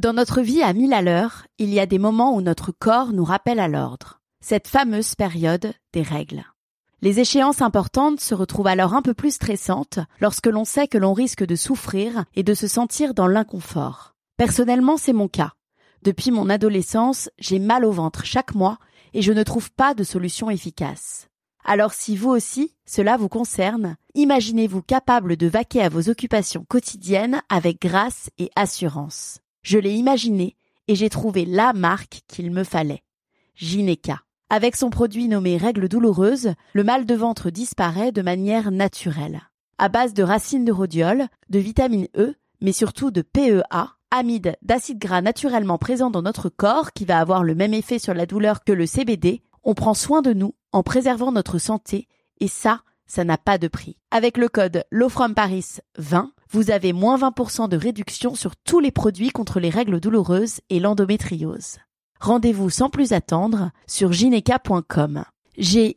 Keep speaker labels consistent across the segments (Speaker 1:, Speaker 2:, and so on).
Speaker 1: Dans notre vie à mille à l'heure, il y a des moments où notre corps nous rappelle à l'ordre. Cette fameuse période des règles. Les échéances importantes se retrouvent alors un peu plus stressantes lorsque l'on sait que l'on risque de souffrir et de se sentir dans l'inconfort. Personnellement, c'est mon cas. Depuis mon adolescence, j'ai mal au ventre chaque mois et je ne trouve pas de solution efficace. Alors si vous aussi, cela vous concerne, imaginez-vous capable de vaquer à vos occupations quotidiennes avec grâce et assurance. Je l'ai imaginé et j'ai trouvé la marque qu'il me fallait. Gineca. Avec son produit nommé règles douloureuses, le mal de ventre disparaît de manière naturelle. À base de racines de rhodiol, de vitamine E, mais surtout de PEA, amide d'acide gras naturellement présent dans notre corps qui va avoir le même effet sur la douleur que le CBD, on prend soin de nous en préservant notre santé et ça, ça n'a pas de prix. Avec le code Paris 20, vous avez moins 20% de réduction sur tous les produits contre les règles douloureuses et l'endométriose. Rendez-vous sans plus attendre sur gineca.com. G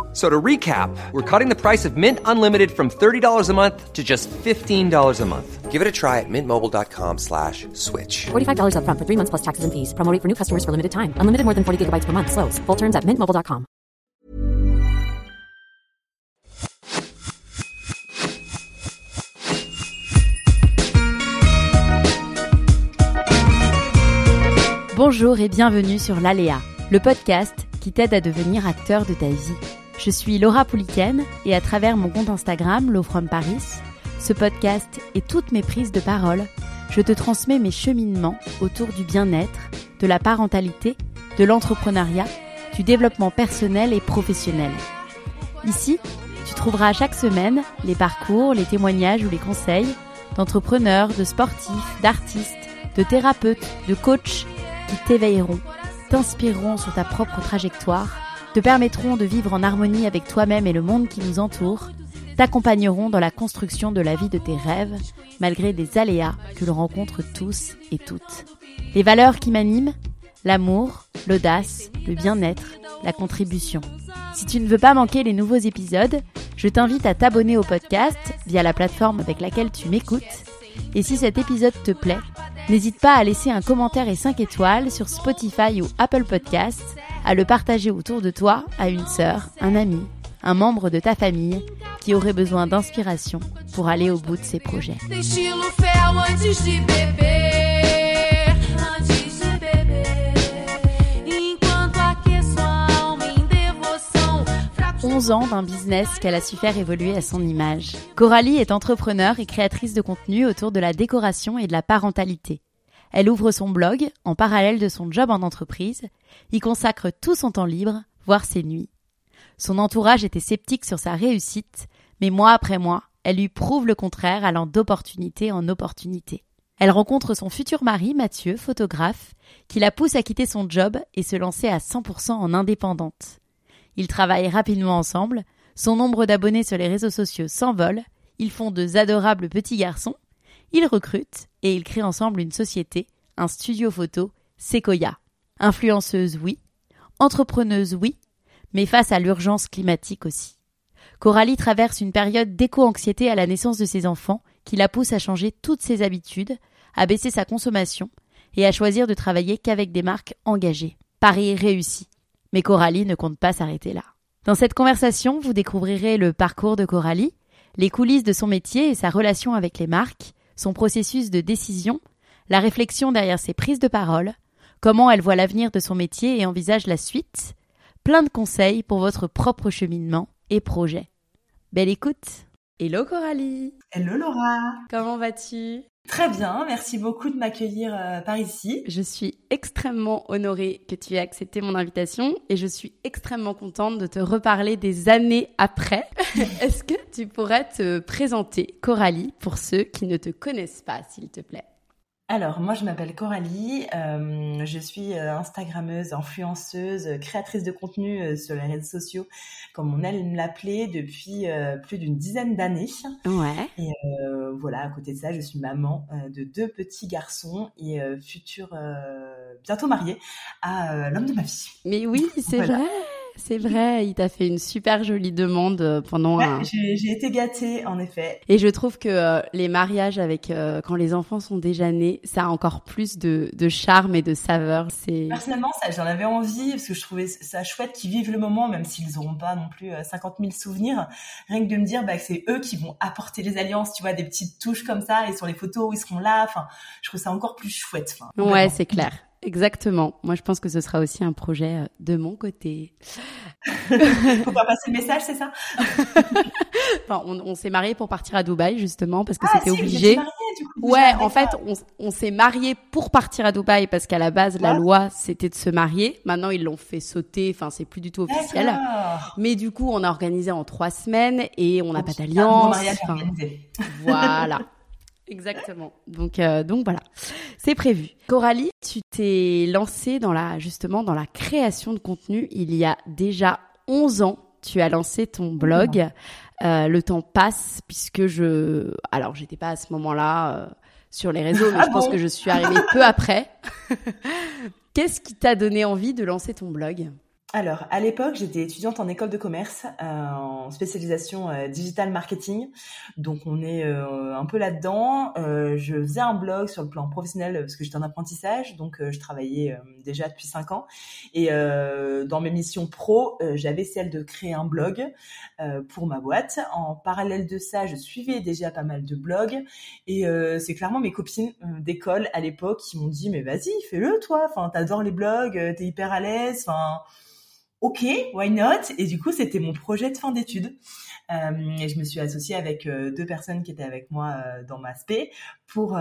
Speaker 2: So to recap, we're cutting the price of Mint Unlimited from $30 a month to just $15 a month. Give it a try at mintmobile.com slash switch.
Speaker 3: $45 up front for three months plus taxes and fees. Promo for new customers for limited time. Unlimited more than 40 gigabytes per month. Slows. Full terms at mintmobile.com.
Speaker 1: Bonjour et bienvenue sur l'Aléa, le podcast qui t'aide à devenir acteur de ta vie. Je suis Laura Pouliken et à travers mon compte Instagram, Low From Paris, ce podcast et toutes mes prises de parole, je te transmets mes cheminements autour du bien-être, de la parentalité, de l'entrepreneuriat, du développement personnel et professionnel. Ici, tu trouveras chaque semaine les parcours, les témoignages ou les conseils d'entrepreneurs, de sportifs, d'artistes, de thérapeutes, de coachs qui t'éveilleront, t'inspireront sur ta propre trajectoire te permettront de vivre en harmonie avec toi-même et le monde qui nous entoure, t'accompagneront dans la construction de la vie de tes rêves, malgré des aléas que l'on rencontre tous et toutes. Les valeurs qui m'animent L'amour, l'audace, le bien-être, la contribution. Si tu ne veux pas manquer les nouveaux épisodes, je t'invite à t'abonner au podcast via la plateforme avec laquelle tu m'écoutes. Et si cet épisode te plaît, n'hésite pas à laisser un commentaire et 5 étoiles sur Spotify ou Apple Podcasts à le partager autour de toi à une sœur, un ami, un membre de ta famille qui aurait besoin d'inspiration pour aller au bout de ses projets. 11 ans d'un business qu'elle a su faire évoluer à son image. Coralie est entrepreneur et créatrice de contenu autour de la décoration et de la parentalité. Elle ouvre son blog en parallèle de son job en entreprise, y consacre tout son temps libre, voire ses nuits. Son entourage était sceptique sur sa réussite, mais mois après mois, elle lui prouve le contraire allant d'opportunité en opportunité. Elle rencontre son futur mari, Mathieu, photographe, qui la pousse à quitter son job et se lancer à 100% en indépendante. Ils travaillent rapidement ensemble, son nombre d'abonnés sur les réseaux sociaux s'envole, ils font de adorables petits garçons, ils recrutent et ils créent ensemble une société, un studio photo, Sequoia. Influenceuse, oui. Entrepreneuse, oui. Mais face à l'urgence climatique aussi. Coralie traverse une période d'éco-anxiété à la naissance de ses enfants qui la pousse à changer toutes ses habitudes, à baisser sa consommation et à choisir de travailler qu'avec des marques engagées. Paris réussi. Mais Coralie ne compte pas s'arrêter là. Dans cette conversation, vous découvrirez le parcours de Coralie, les coulisses de son métier et sa relation avec les marques, son processus de décision, la réflexion derrière ses prises de parole, comment elle voit l'avenir de son métier et envisage la suite, plein de conseils pour votre propre cheminement et projet. Belle écoute. Hello Coralie.
Speaker 4: Hello Laura.
Speaker 1: Comment vas-tu?
Speaker 4: Très bien, merci beaucoup de m'accueillir euh, par ici.
Speaker 1: Je suis extrêmement honorée que tu aies accepté mon invitation et je suis extrêmement contente de te reparler des années après. Est-ce que tu pourrais te présenter, Coralie, pour ceux qui ne te connaissent pas, s'il te plaît?
Speaker 4: Alors, moi, je m'appelle Coralie. Euh, je suis euh, Instagrammeuse, influenceuse, créatrice de contenu euh, sur les réseaux sociaux, comme on aime l'appeler, depuis plus d'une dizaine d'années.
Speaker 1: Ouais.
Speaker 4: Et voilà, à côté de ça, je suis maman de deux petits garçons et future bientôt mariée à l'homme de ma vie.
Speaker 1: Mais oui, c'est vrai. C'est vrai, il t'a fait une super jolie demande euh, pendant un...
Speaker 4: J'ai été gâtée, en effet.
Speaker 1: Et je trouve que euh, les mariages avec euh, quand les enfants sont déjà nés, ça a encore plus de, de charme et de saveur.
Speaker 4: C'est personnellement, ça, j'en avais envie parce que je trouvais ça chouette qu'ils vivent le moment, même s'ils n'auront pas non plus 50 000 souvenirs. Rien que de me dire bah, que c'est eux qui vont apporter les alliances, tu vois, des petites touches comme ça, et sur les photos où ils seront là. Enfin, je trouve ça encore plus chouette. Enfin,
Speaker 1: ouais, c'est clair. Exactement. Moi, je pense que ce sera aussi un projet euh, de mon côté.
Speaker 4: pour faire passer le message, c'est ça
Speaker 1: enfin, on, on s'est marié pour partir à Dubaï justement parce que ah, c'était obligé.
Speaker 4: Mariés, du coup,
Speaker 1: ouais, en fait, on, on s'est marié pour partir à Dubaï parce qu'à la base, la loi c'était de se marier. Maintenant, ils l'ont fait sauter. Enfin, c'est plus du tout officiel. Mais du coup, on a organisé en trois semaines et on n'a pas d'alliance. Enfin, voilà. Exactement. Donc, euh, donc voilà, c'est prévu. Coralie, tu t'es lancée dans la, justement dans la création de contenu il y a déjà 11 ans. Tu as lancé ton blog. Euh, le temps passe puisque je, alors j'étais pas à ce moment-là euh, sur les réseaux, mais ah je pense que je suis arrivée peu après. Qu'est-ce qui t'a donné envie de lancer ton blog?
Speaker 4: Alors, à l'époque, j'étais étudiante en école de commerce, euh, en spécialisation euh, digital marketing. Donc, on est euh, un peu là-dedans. je faisais un blog sur le plan professionnel parce que j'étais en apprentissage, donc je travaillais déjà depuis cinq ans. Et dans mes missions pro, j'avais celle de créer un blog pour ma boîte. En parallèle de ça, je suivais déjà pas mal de blogs. Et c'est clairement mes copines d'école à l'époque qui m'ont dit, mais vas-y, fais-le toi. Enfin, t'adores les blogs, t'es hyper à l'aise. Enfin ok, why not? Et du coup, c'était mon projet de fin d'études. Euh, je me suis associée avec euh, deux personnes qui étaient avec moi euh, dans ma spé pour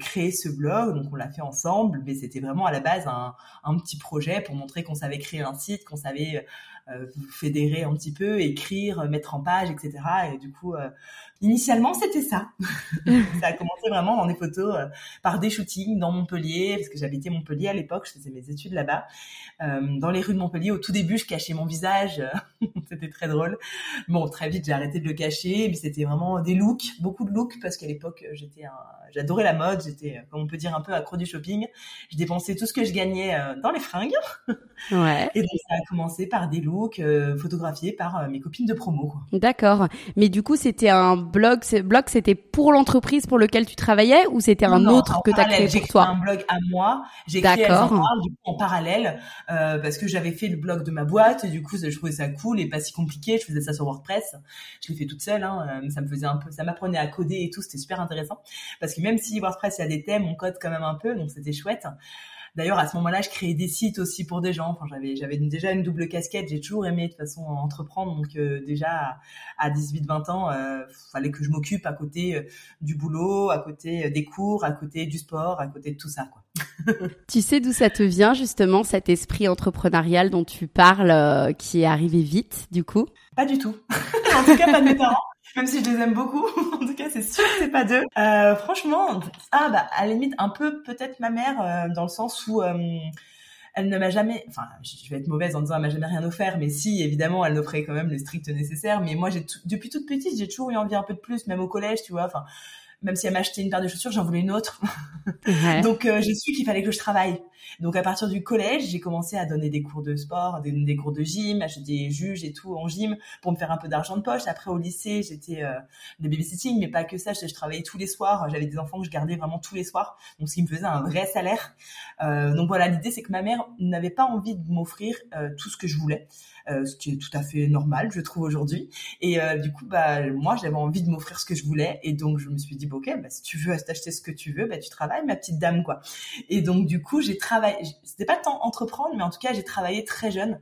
Speaker 4: créer ce blog. Donc on l'a fait ensemble, mais c'était vraiment à la base un, un petit projet pour montrer qu'on savait créer un site, qu'on savait fédérer un petit peu, écrire, mettre en page, etc. Et du coup, initialement, c'était ça. ça a commencé vraiment dans des photos euh, par des shootings dans Montpellier, parce que j'habitais Montpellier à l'époque, je faisais mes études là-bas. dans les rues de Montpellier, au tout début, je cachais mon visage. c'était très drôle. Bon, très vite, j'ai arrêté de le cacher, mais c'était vraiment des looks, beaucoup de looks, parce qu'à l'époque, j'étais j'adorais la mode, j'étais, comme on peut dire, un peu accro du shopping. Je dépensais tout ce que je gagnais dans les fringues.
Speaker 1: Ouais.
Speaker 4: Et donc, ça a commencé par des looks euh, photographié par euh, mes copines de promo.
Speaker 1: D'accord. Mais du coup, c'était un blog. Blog, c'était pour l'entreprise pour lequel tu travaillais ou c'était un autre que tu as créé pour toi
Speaker 4: J'ai un blog à moi. J'ai créé en parallèle euh, parce que j'avais fait le blog de ma boîte. Et du coup, je trouvais ça cool et pas si compliqué. Je faisais ça sur WordPress. Je l'ai fait toute seule. Hein. Ça me faisait un peu, ça m'apprenait à coder et tout. C'était super intéressant parce que même si WordPress il y a des thèmes, on code quand même un peu, donc c'était chouette. D'ailleurs, à ce moment-là, je créais des sites aussi pour des gens. Enfin, j'avais, j'avais déjà une double casquette. J'ai toujours aimé de toute façon entreprendre. Donc euh, déjà à, 18-20 ans, euh, fallait que je m'occupe à côté euh, du boulot, à côté des cours, à côté du sport, à côté de tout ça. Quoi.
Speaker 1: tu sais d'où ça te vient justement cet esprit entrepreneurial dont tu parles, qui est arrivé vite, du coup?
Speaker 4: Pas du tout. en tout cas, pas de mes parents même si je les aime beaucoup. en tout cas, c'est sûr que c'est pas d'eux. Euh, franchement, ah bah à la limite un peu peut-être ma mère euh, dans le sens où euh, elle ne m'a jamais, enfin, je vais être mauvaise en disant elle m'a jamais rien offert, mais si évidemment elle offrait quand même le strict nécessaire. Mais moi, j'ai depuis toute petite, j'ai toujours eu envie un peu de plus, même au collège, tu vois. Enfin, même si elle m'achetait une paire de chaussures, j'en voulais une autre. Donc euh, j'ai su qu'il fallait que je travaille. Donc à partir du collège, j'ai commencé à donner des cours de sport, des, des cours de gym, acheter des juges et tout en gym pour me faire un peu d'argent de poche. Après au lycée, j'étais euh, de babysitting, mais pas que ça. Je, travaillais tous les soirs. J'avais des enfants que je gardais vraiment tous les soirs, donc ce qui me faisait un vrai salaire. Euh, donc voilà, l'idée c'est que ma mère n'avait pas envie de m'offrir euh, tout ce que je voulais. Euh, ce qui est tout à fait normal, je trouve aujourd'hui. Et euh, du coup, bah moi, j'avais envie de m'offrir ce que je voulais, et donc je me suis dit, ok, bah, si tu veux t'acheter ce que tu veux, bah tu travailles, ma petite dame, quoi. Et donc du coup, j'ai travaillé. C'était pas tant entreprendre, mais en tout cas, j'ai travaillé très jeune.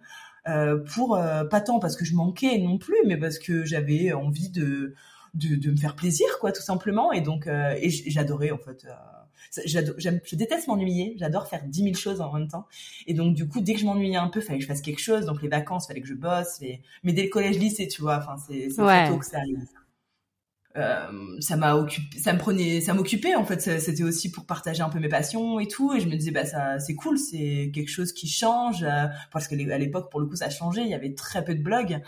Speaker 4: Euh, pour euh, pas tant parce que je manquais non plus, mais parce que j'avais envie de, de, de me faire plaisir, quoi, tout simplement. Et donc, et j'adorais en fait je déteste m'ennuyer. J'adore faire dix mille choses en même temps. Et donc, du coup, dès que je m'ennuyais un peu, fallait que je fasse quelque chose. Donc, les vacances, fallait que je bosse. Mais dès le collège, lycée, tu vois, enfin, c'est c'est tôt que ça arrive. Euh, ça m'a occupé, ça me prenait, ça m'occupait en fait. C'était aussi pour partager un peu mes passions et tout. Et je me disais bah ça, c'est cool, c'est quelque chose qui change euh, parce que à l'époque pour le coup ça changé. Il y avait très peu de blogs.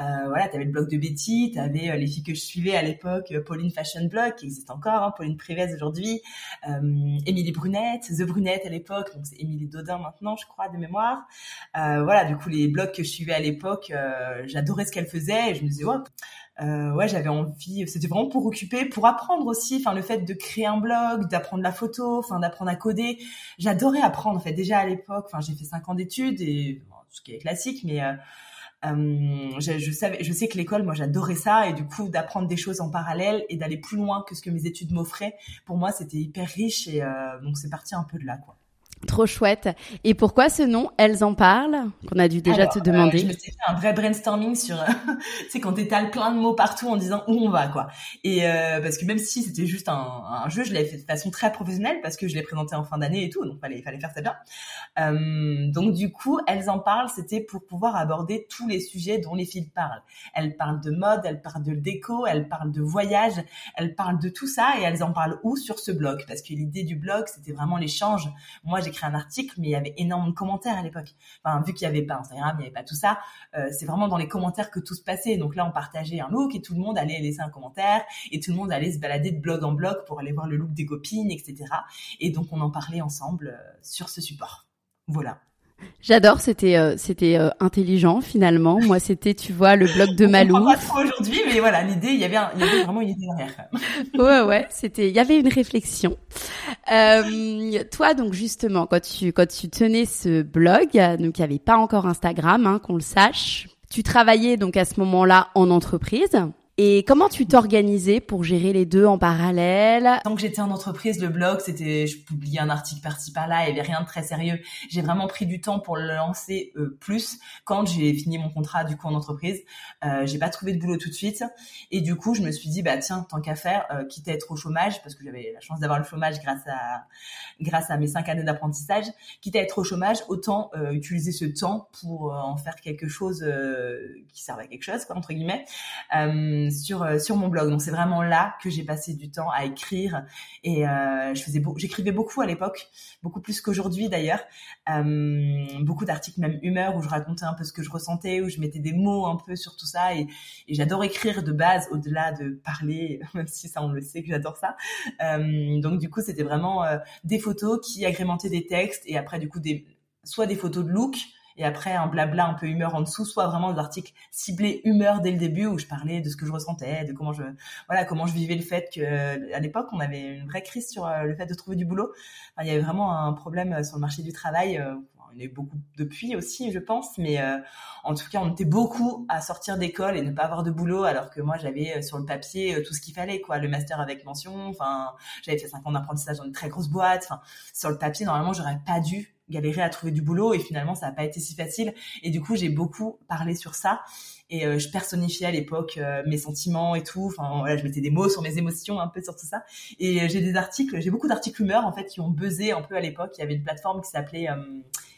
Speaker 4: Euh, voilà, t'avais le blog de Betty, t'avais euh, les filles que je suivais à l'époque, Pauline Fashion Blog qui existe encore, hein, Pauline Privès aujourd'hui, Émilie Brunette, The Brunette à l'époque, donc c'est Émilie Dodin maintenant je crois de mémoire. voilà, du coup les blogs que je suivais à l'époque, j'adorais ce qu'elle faisait je me disais ouais euh, ouais, j'avais envie, c'était vraiment pour occuper, pour apprendre aussi, enfin le fait de créer un blog, d'apprendre la photo, enfin d'apprendre à coder. J'adorais apprendre en fait déjà à l'époque. Enfin j'ai fait cinq ans d'études et ce qui est classique, mais euh, euh, je, je, savais, je sais que l'école, moi j'adorais ça et du coup d'apprendre des choses en parallèle et d'aller plus loin que ce que mes études m'offraient, pour moi c'était hyper riche et euh, donc c'est parti un peu de là quoi.
Speaker 1: Trop chouette. Et pourquoi ce nom? Elles en parlent Qu'on a dû déjà te demander.
Speaker 4: Euh, je me suis fait un vrai brainstorming sur, c'est quand t'étales plein de mots partout en disant où on va quoi. Et euh, parce que même si c'était juste un, un jeu, je l'avais fait de façon très professionnelle parce que je l'ai présenté en fin d'année et tout, donc fallait fallait faire ça bien. Euh, donc du coup, Elles en parlent, c'était pour pouvoir aborder tous les sujets dont les filles parlent. Elles parlent de mode, elles parlent de déco, elles parlent de voyage, elles parlent de tout ça et elles en parlent où? Sur ce blog Parce que l'idée du blog, c'était vraiment l'échange. Moi, j'ai un article, mais il y avait énormément de commentaires à l'époque. Enfin, vu qu'il n'y avait pas Instagram, il n'y avait pas tout ça, euh, c'est vraiment dans les commentaires que tout se passait. Donc là, on partageait un look et tout le monde allait laisser un commentaire et tout le monde allait se balader de blog en blog pour aller voir le look des copines, etc. Et donc, on en parlait ensemble euh, sur ce support. Voilà.
Speaker 1: J'adore, c'était euh, c'était euh, intelligent finalement. Moi, c'était tu vois le blog de Malou.
Speaker 4: pas trop aujourd'hui, mais voilà, l'idée, il y avait il y avait vraiment une idée derrière.
Speaker 1: ouais ouais, c'était il y avait une réflexion. Euh, toi donc justement quand tu quand tu tenais ce blog, donc il y avait pas encore Instagram, hein, qu'on le sache. Tu travaillais donc à ce moment-là en entreprise. Et comment tu t'organisais pour gérer les deux en parallèle?
Speaker 4: Tant que j'étais en entreprise, le blog, c'était, je publiais un article par-ci par-là, il y avait rien de très sérieux. J'ai vraiment pris du temps pour le lancer euh, plus quand j'ai fini mon contrat du coup en entreprise. Euh, j'ai pas trouvé de boulot tout de suite et du coup je me suis dit bah tiens tant qu'à faire, euh, quitte à être au chômage parce que j'avais la chance d'avoir le chômage grâce à grâce à mes cinq années d'apprentissage, quitte à être au chômage, autant euh, utiliser ce temps pour euh, en faire quelque chose qui serve à quelque chose quoi entre guillemets sur euh, sur mon blog. Donc c'est vraiment là que j'ai passé du temps à écrire et euh, je faisais j'écrivais beaucoup à l'époque, beaucoup plus qu'aujourd'hui d'ailleurs. Euh, beaucoup d'articles même humeur où je racontais un peu ce que je ressentais, où je mettais des mots un peu sur tout ça et, j'adore écrire de base au-delà de parler, même si ça on le sait que j'adore ça. donc du coup c'était vraiment des photos qui agrémentaient des textes et après du coup des soit des photos de look et après un blabla un peu humeur en dessous, soit vraiment des articles ciblés humeur dès le début où je parlais de ce que je ressentais, de comment je voilà comment je vivais le fait que à l'époque on avait une vraie crise sur euh, le fait de trouver du boulot. il y avait vraiment un problème euh, sur le marché du travail. Euh, il y a eu beaucoup depuis aussi, je pense, mais en tout cas, on était beaucoup à sortir d'école et ne pas avoir de boulot, alors que moi, j'avais sur le papier tout ce qu'il fallait, quoi, le master avec mention. Enfin, j'avais fait cinq ans d'apprentissage dans une très grosse boîte. Enfin, sur le papier, normalement, j'aurais pas dû galérer à trouver du boulot et finalement ça n'a pas été si facile. Et du coup j'ai beaucoup parlé sur ça. Et euh, je personnifiais à l'époque euh, mes sentiments et tout. Enfin voilà je mettais des mots sur mes émotions un peu sur tout ça. Et euh, j'ai des articles j'ai beaucoup d'articles humeurs en fait qui ont buzzé un peu à l'époque. Il y avait une plateforme qui s'appelait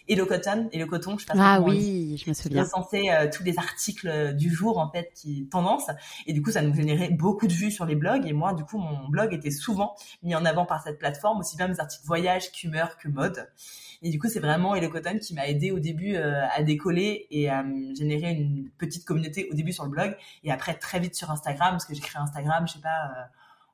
Speaker 4: et le coton et le coton je sais pas
Speaker 1: ah oui je me souviens.
Speaker 4: recensait euh, tous les articles du jour en fait qui tendance et du coup ça nous générait beaucoup de vues sur les blogs. Et moi du coup mon blog était souvent mis en avant par cette plateforme aussi bien mes articles voyage qu'humeur que mode. Et du coup c'est vraiment et le coton qui m'a aidé au début euh, à décoller et à générer une petite communauté au début sur le blog. Et après très vite sur Instagram parce que j'ai créé Instagram je sais pas euh,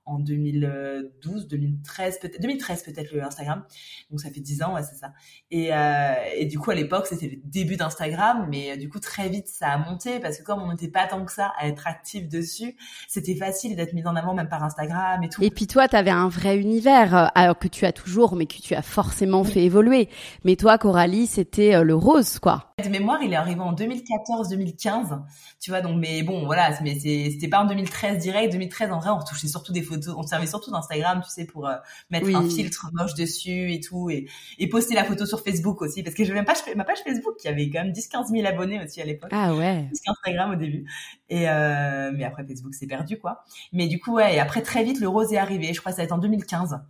Speaker 4: en 2012, 2013 peut-être, 2013 peut-être le Instagram. Donc ça fait 10 ans, ouais, c'est ça. Et, euh, et du coup à l'époque c'était le début d'Instagram, mais euh, du coup très vite ça a monté parce que comme on n'était pas tant que ça à être actif dessus, c'était facile d'être mis en avant même par Instagram et tout.
Speaker 1: Et puis toi t'avais un vrai univers, euh, alors que tu as toujours, mais que tu as forcément fait évoluer. Mais toi Coralie c'était le rose quoi.
Speaker 4: De mémoire il est arrivé en 2014-2015, tu vois donc mais bon voilà, mais c'était pas en 2013 direct, 2013 en vrai on retouchait surtout des photos on servait surtout d'Instagram, tu sais, pour euh, mettre un filtre moche dessus et tout, et, et poster la photo sur Facebook aussi, parce que je même pas ma page Facebook qui avait quand même 10-15 000 abonnés aussi à l'époque.
Speaker 1: Ah ouais.
Speaker 4: Plus qu'Instagram au début. Et euh, mais après Facebook c'est perdu quoi. Mais du coup ouais, et après très vite le rose est arrivé. Je crois que ça va être en 2015.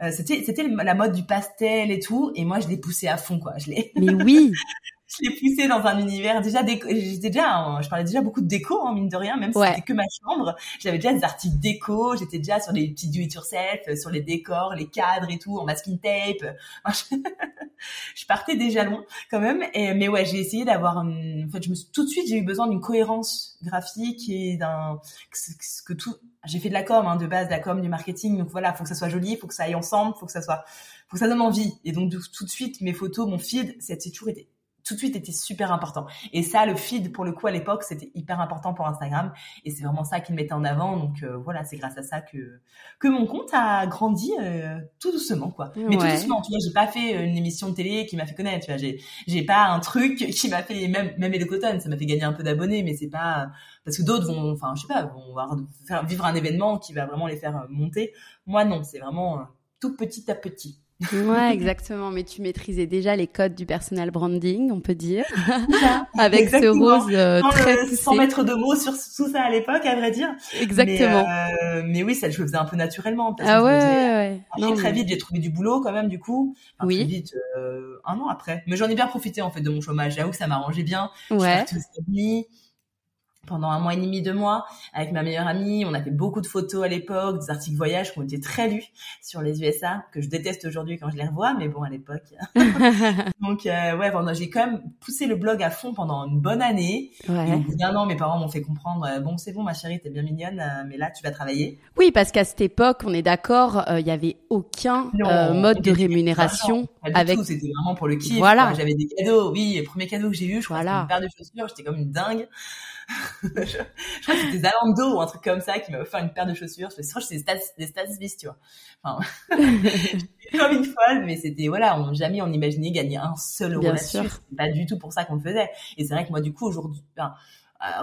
Speaker 4: Euh, c'était c'était la mode du pastel et tout et moi je l'ai poussé à fond quoi je l'ai
Speaker 1: mais oui
Speaker 4: je l'ai poussé dans un univers déjà déco. J'étais déjà, je parlais déjà beaucoup de déco, hein, mine de rien, même si c'était que ma chambre. J'avais déjà des articles déco. J'étais déjà sur les petits do it yourself, sur les décors, les cadres et tout, en masking tape. je partais déjà loin quand même. Et, mais ouais, j'ai essayé d'avoir. En fait, je me suis, tout de suite, j'ai eu besoin d'une cohérence graphique et d'un que, que tout. J'ai fait de la com, hein, de base, de la com, du marketing. Donc voilà, faut que ça soit joli, faut que ça aille ensemble, faut que ça soit, faut que ça donne envie. Et donc tout de suite, mes photos, mon feed, c'est toujours été tout de suite était super important. Et ça, le feed, pour le coup, à l'époque, c'était hyper important pour Instagram. Et c'est vraiment ça qu'il mettait en avant. Donc euh, voilà, c'est grâce à ça que que mon compte a grandi euh, tout doucement, quoi. Mais tout doucement. Tu vois, j'ai pas fait euh, une émission de télé qui m'a fait connaître. Tu vois, j'ai j'ai pas un truc qui m'a fait même même le Cotton, ça m'a fait gagner un peu d'abonnés, mais c'est pas parce que d'autres vont, enfin, je sais pas, vont faire vivre un événement qui va vraiment les faire monter. Moi, non, c'est vraiment tout petit à petit
Speaker 1: ouais, exactement. Mais tu maîtrisais déjà les codes du personal branding, on peut dire, avec ce rose euh, très poussé.
Speaker 4: Sans mettre de mots sur tout ça à l'époque, à vrai dire.
Speaker 1: Exactement.
Speaker 4: Mais, euh, mais, oui, ça je le faisais un peu naturellement.
Speaker 1: ah ouais, ouais.
Speaker 4: non, très vite, j'ai trouvé du boulot quand même, du coup.
Speaker 1: oui.
Speaker 4: Très vite, euh, un an après. Mais j'en ai bien profité en fait de mon chômage. J'avoue que ça m'arrangeait bien.
Speaker 1: Ouais.
Speaker 4: Je pendant un mois et demi, deux mois, avec ma meilleure amie. On a fait beaucoup de photos à l'époque, des articles voyage qui ont été très lus sur les USA, que je déteste aujourd'hui quand je les revois, mais bon, à l'époque. Donc, euh, ouais, bon, j'ai quand même poussé le blog à fond pendant une bonne année.
Speaker 1: Ouais. Et au
Speaker 4: bout d'un an, mes parents m'ont fait comprendre, euh, bon, c'est bon, ma chérie, t'es bien mignonne, euh, mais là, tu vas travailler.
Speaker 1: Oui, parce qu'à cette époque, on est d'accord, il n'y avait aucun mode de rémunération.
Speaker 4: avec. C'était vraiment pour le kiff.
Speaker 1: Voilà.
Speaker 4: J'avais des cadeaux. Oui, le premier cadeau que j'ai eu, je crois, une paire de chaussures. J'étais comme une dingue. Je, crois que c'était Zalando ou un truc comme ça qui m'a offert une paire de chaussures. Je crois que c'était des Stats, des tu vois. Enfin, comme une folle, mais c'était, voilà, on, jamais on imaginait gagner un seul euro là-dessus. C'est pas du tout pour ça qu'on le faisait. Et c'est vrai que moi, du coup, aujourd'hui, euh,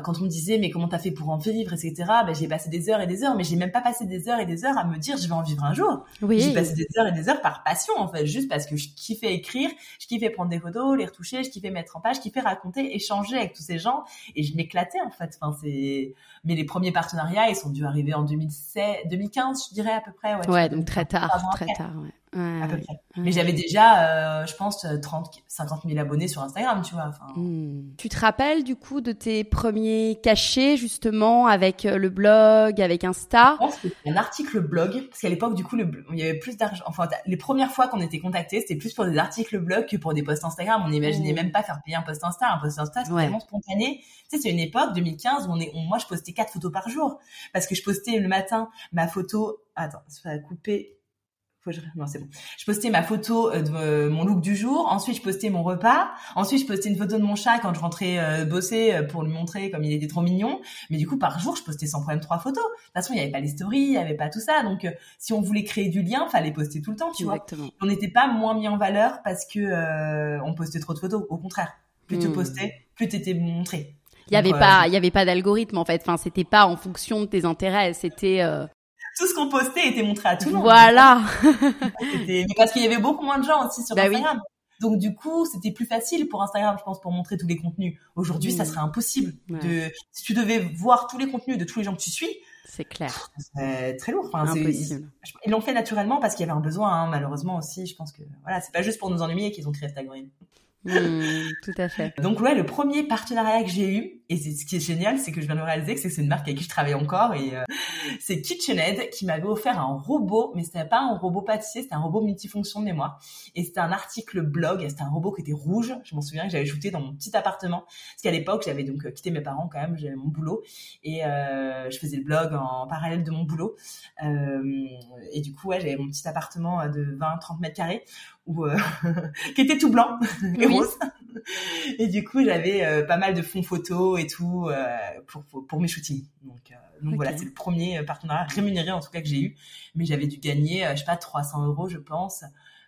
Speaker 4: quand on me disait mais comment t'as fait pour en vivre etc ben j'ai passé des heures et des heures mais j'ai même pas passé des heures et des heures à me dire je vais en vivre un jour.
Speaker 1: Oui.
Speaker 4: j'ai passé des heures et des heures par passion en fait juste parce que je kiffais écrire je kiffais prendre des photos les retoucher je kiffais mettre en page je kiffais raconter échanger avec tous ces gens et je m'éclatais en fait. Enfin c'est mais les premiers partenariats ils sont dû arriver en 2016 2015 je dirais à peu près
Speaker 1: ouais, ouais donc très tard très tard ouais à
Speaker 4: peu près. Mais j'avais déjà, euh, je pense, 30, 50 000 abonnés sur Instagram, tu vois.
Speaker 1: Hmm. Tu te rappelles du coup de tes premiers cachets justement avec euh, le blog, avec Insta?
Speaker 4: Je pense que un article blog, parce qu'à l'époque, du coup, le, il y avait plus d'argent. Enfin, les premières fois qu'on était contactés, c'était plus pour des articles blog que pour des posts Instagram. On n'imaginait hmm. même pas faire payer un post Insta. Un post Insta, c'était tellement spontané. Tu sais, c'est une époque, 2015, où on est, moi, je postais quatre photos par jour parce que je postais le matin ma photo. Attends, ça va couper je... Non, c'est bon. Je postais ma photo euh, de euh, mon look du jour. Ensuite, je postais mon repas. Ensuite, je postais une photo de mon chat quand je rentrais euh, bosser pour lui montrer comme il était trop mignon. Mais du coup, par jour, je postais sans problème trois photos. De toute façon, il n'y avait pas les stories, il n'y avait pas tout ça. Donc, si on voulait créer du lien, fallait poster tout le temps, tu
Speaker 1: Exactement.
Speaker 4: vois. On n'était pas moins mis en valeur parce que on postait trop de photos. Au contraire, plus tu hmm. postais, plus tu étais montré.
Speaker 1: Il y avait pas, il y avait pas d'algorithme en fait. Enfin, c'était pas en fonction de tes intérêts. C'était
Speaker 4: tout ce qu'on postait était montré à tout le monde.
Speaker 1: Voilà.
Speaker 4: parce qu'il y avait beaucoup moins de gens aussi sur bah Instagram. Donc du coup, c'était plus facile pour Instagram, je pense, pour montrer tous les contenus. Aujourd'hui, ça serait impossible. De, si tu devais voir tous les contenus de tous les gens que tu suis,
Speaker 1: c'est clair.
Speaker 4: Très lourd. Enfin,
Speaker 1: Impossible.
Speaker 4: Ils l'ont fait naturellement parce qu'il y avait un besoin, hein, malheureusement aussi. Je pense que voilà, c'est pas juste pour nous ennuyer qu'ils ont créé Instagram.
Speaker 1: Mmh, tout à fait.
Speaker 4: Donc ouais, le premier partenariat que j'ai eu, et ce qui est génial, c'est que je viens de réaliser que c'est une marque avec qui je travaille encore, et euh, c'est KitchenAid qui m'avait offert un robot, mais c'était pas un robot pâtissier, c'était un robot multifonction de mémoire. Et c'était un article blog, c'était un robot qui était rouge, je m'en souviens que j'avais shooté dans mon petit appartement, parce qu'à l'époque j'avais donc euh, quitté mes parents quand même, j'avais mon boulot, et euh, je faisais le blog en parallèle de mon boulot. Euh, et du coup, ouais, j'avais mon petit appartement de 20-30 mètres carrés ou euh, qui était tout blanc et rose. Et du coup, j'avais euh, pas mal de fonds photos et tout euh, pour, pour, mes shootings. Donc, donc voilà, c'est le premier partenariat rémunéré en tout cas que j'ai eu. Mais j'avais dû gagner, je sais pas, 300 euros, je pense.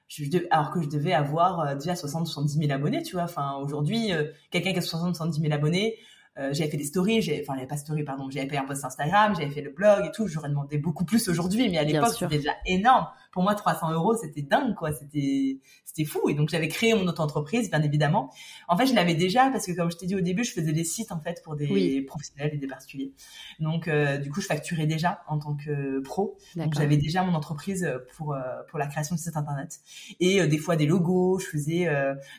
Speaker 4: Je alors que je devais avoir déjà 60-70 000 abonnés, tu vois. Enfin, aujourd'hui, quelqu'un qui a 60-70 000 abonnés, euh, j'avais fait des stories, j'ai, enfin, j'avais pas story, pardon, j'avais fait un post Instagram, j'avais fait le blog et tout. J'aurais demandé beaucoup plus aujourd'hui, mais à l'époque, c'était déjà énorme pour moi 300 euros c'était dingue quoi, c'était c'était fou et donc j'avais créé mon auto-entreprise bien évidemment. En fait je l'avais déjà parce que comme je t'ai dit au début je faisais des sites en fait pour des professionnels et des particuliers. Donc euh, du coup je facturais déjà en tant que pro. Donc j'avais déjà mon entreprise pour pour la création de sites internet et des fois des logos, je faisais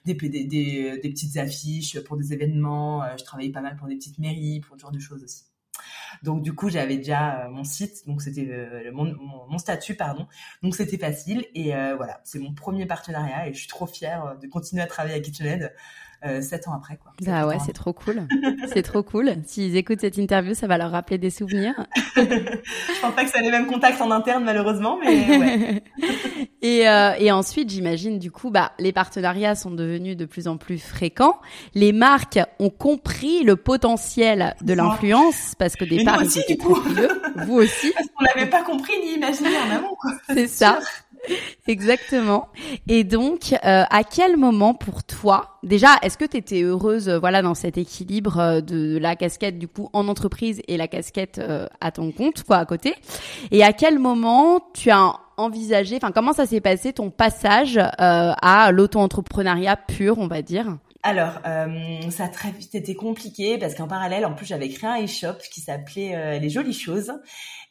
Speaker 4: des, des, des des petites affiches pour des événements, je travaillais pas mal pour des petites mairies, pour ce genre de choses aussi. Donc du coup, j'avais déjà euh, mon site, donc c'était euh, mon, statut, pardon. Donc c'était facile. Et euh, voilà, c'est mon premier partenariat et je suis trop fière de continuer à travailler à KitchenAid sept ans après. Quoi.
Speaker 1: Bah ouais, c'est trop cool. c'est trop cool. S'ils écoutent cette interview, ça va leur rappeler des souvenirs.
Speaker 4: je pense pas que ça ait les mêmes contacts en interne malheureusement, mais ouais.
Speaker 1: et, euh, et ensuite, j'imagine du coup, bah les partenariats sont devenus de plus en plus fréquents. Les marques ont compris le potentiel de l'influence parce que départ ils étaient très Vous aussi.
Speaker 4: Parce qu'on l'avait pas compris ni imaginé en amont.
Speaker 1: C'est ça. Exactement. Et donc, euh, à quel moment pour toi, déjà, est-ce que tu étais heureuse, euh, voilà, dans cet équilibre euh, de la casquette du coup en entreprise et la casquette à ton compte, quoi, à côté? Et à quel moment tu as envisagé, enfin, comment ça s'est passé ton passage à l'auto-entrepreneuriat pur, on va dire?
Speaker 4: Alors, ça a très vite été compliqué parce qu'en parallèle, en plus, j'avais créé un e-shop qui s'appelait Les Jolies Choses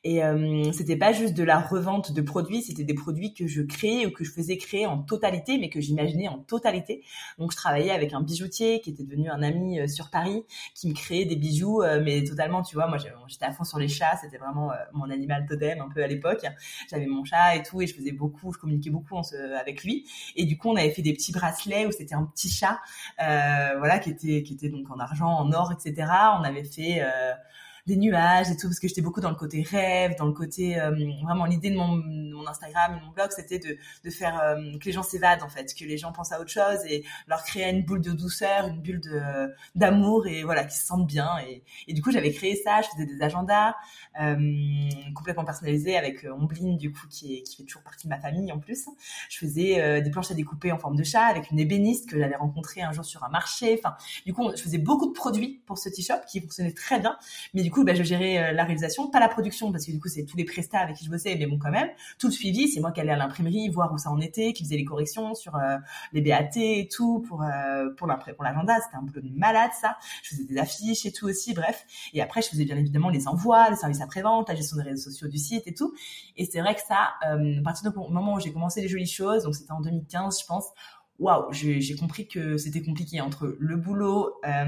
Speaker 4: et euh, c'était pas juste de la revente de produits, c'était des produits que je créais ou que je faisais créer en totalité, mais que j'imaginais en totalité. Donc je travaillais avec un bijoutier qui était devenu un ami euh, sur Paris, qui me créait des bijoux, euh, mais totalement, tu vois, moi j'étais à fond sur les chats, c'était vraiment euh, mon animal totem un peu à l'époque. J'avais mon chat et tout, et je faisais beaucoup, je communiquais beaucoup en avec lui. Et du coup, on avait fait des petits bracelets où c'était un petit chat, voilà, qui était qui était donc en argent, en or, etc. On avait fait des nuages et tout parce que j'étais beaucoup dans le côté rêve, dans le côté euh, vraiment l'idée de mon, mon, Instagram et mon blog, c'était de, de faire euh, que les gens s'évadent en fait, que les gens pensent à autre chose et leur créer une boule de douceur, une bulle de d'amour et voilà, qu'ils se sentent bien et, et du coup j'avais créé ça, je faisais des agendas euh, complètement personnalisés avec Ombline du coup qui, est, qui fait toujours partie de ma famille en plus. Je faisais des planches à découper en forme de chat avec une ébéniste que j'avais rencontrée un jour sur un marché. Enfin, du coup, je faisais beaucoup de produits pour ce t-shop qui fonctionnait très bien, mais du coup bah, je gérais euh, la réalisation, pas la production, parce que du coup, c'est tous les prestats avec qui je bossais, mais bon, quand même, tout le suivi, c'est moi qui allais à l'imprimerie, voir où ça en était, qui faisait les corrections sur euh, les BAT et tout, pour euh, pour l'agenda, c'était un peu malade, ça. Je faisais des affiches et tout aussi, bref. Et après, je faisais bien évidemment les envois, les services après-vente, la gestion des réseaux sociaux du site et tout. Et c'est vrai que ça, à partir du moment où j'ai commencé les jolies choses, donc c'était en 2015, je pense, waouh, j'ai compris que c'était compliqué entre le boulot, euh,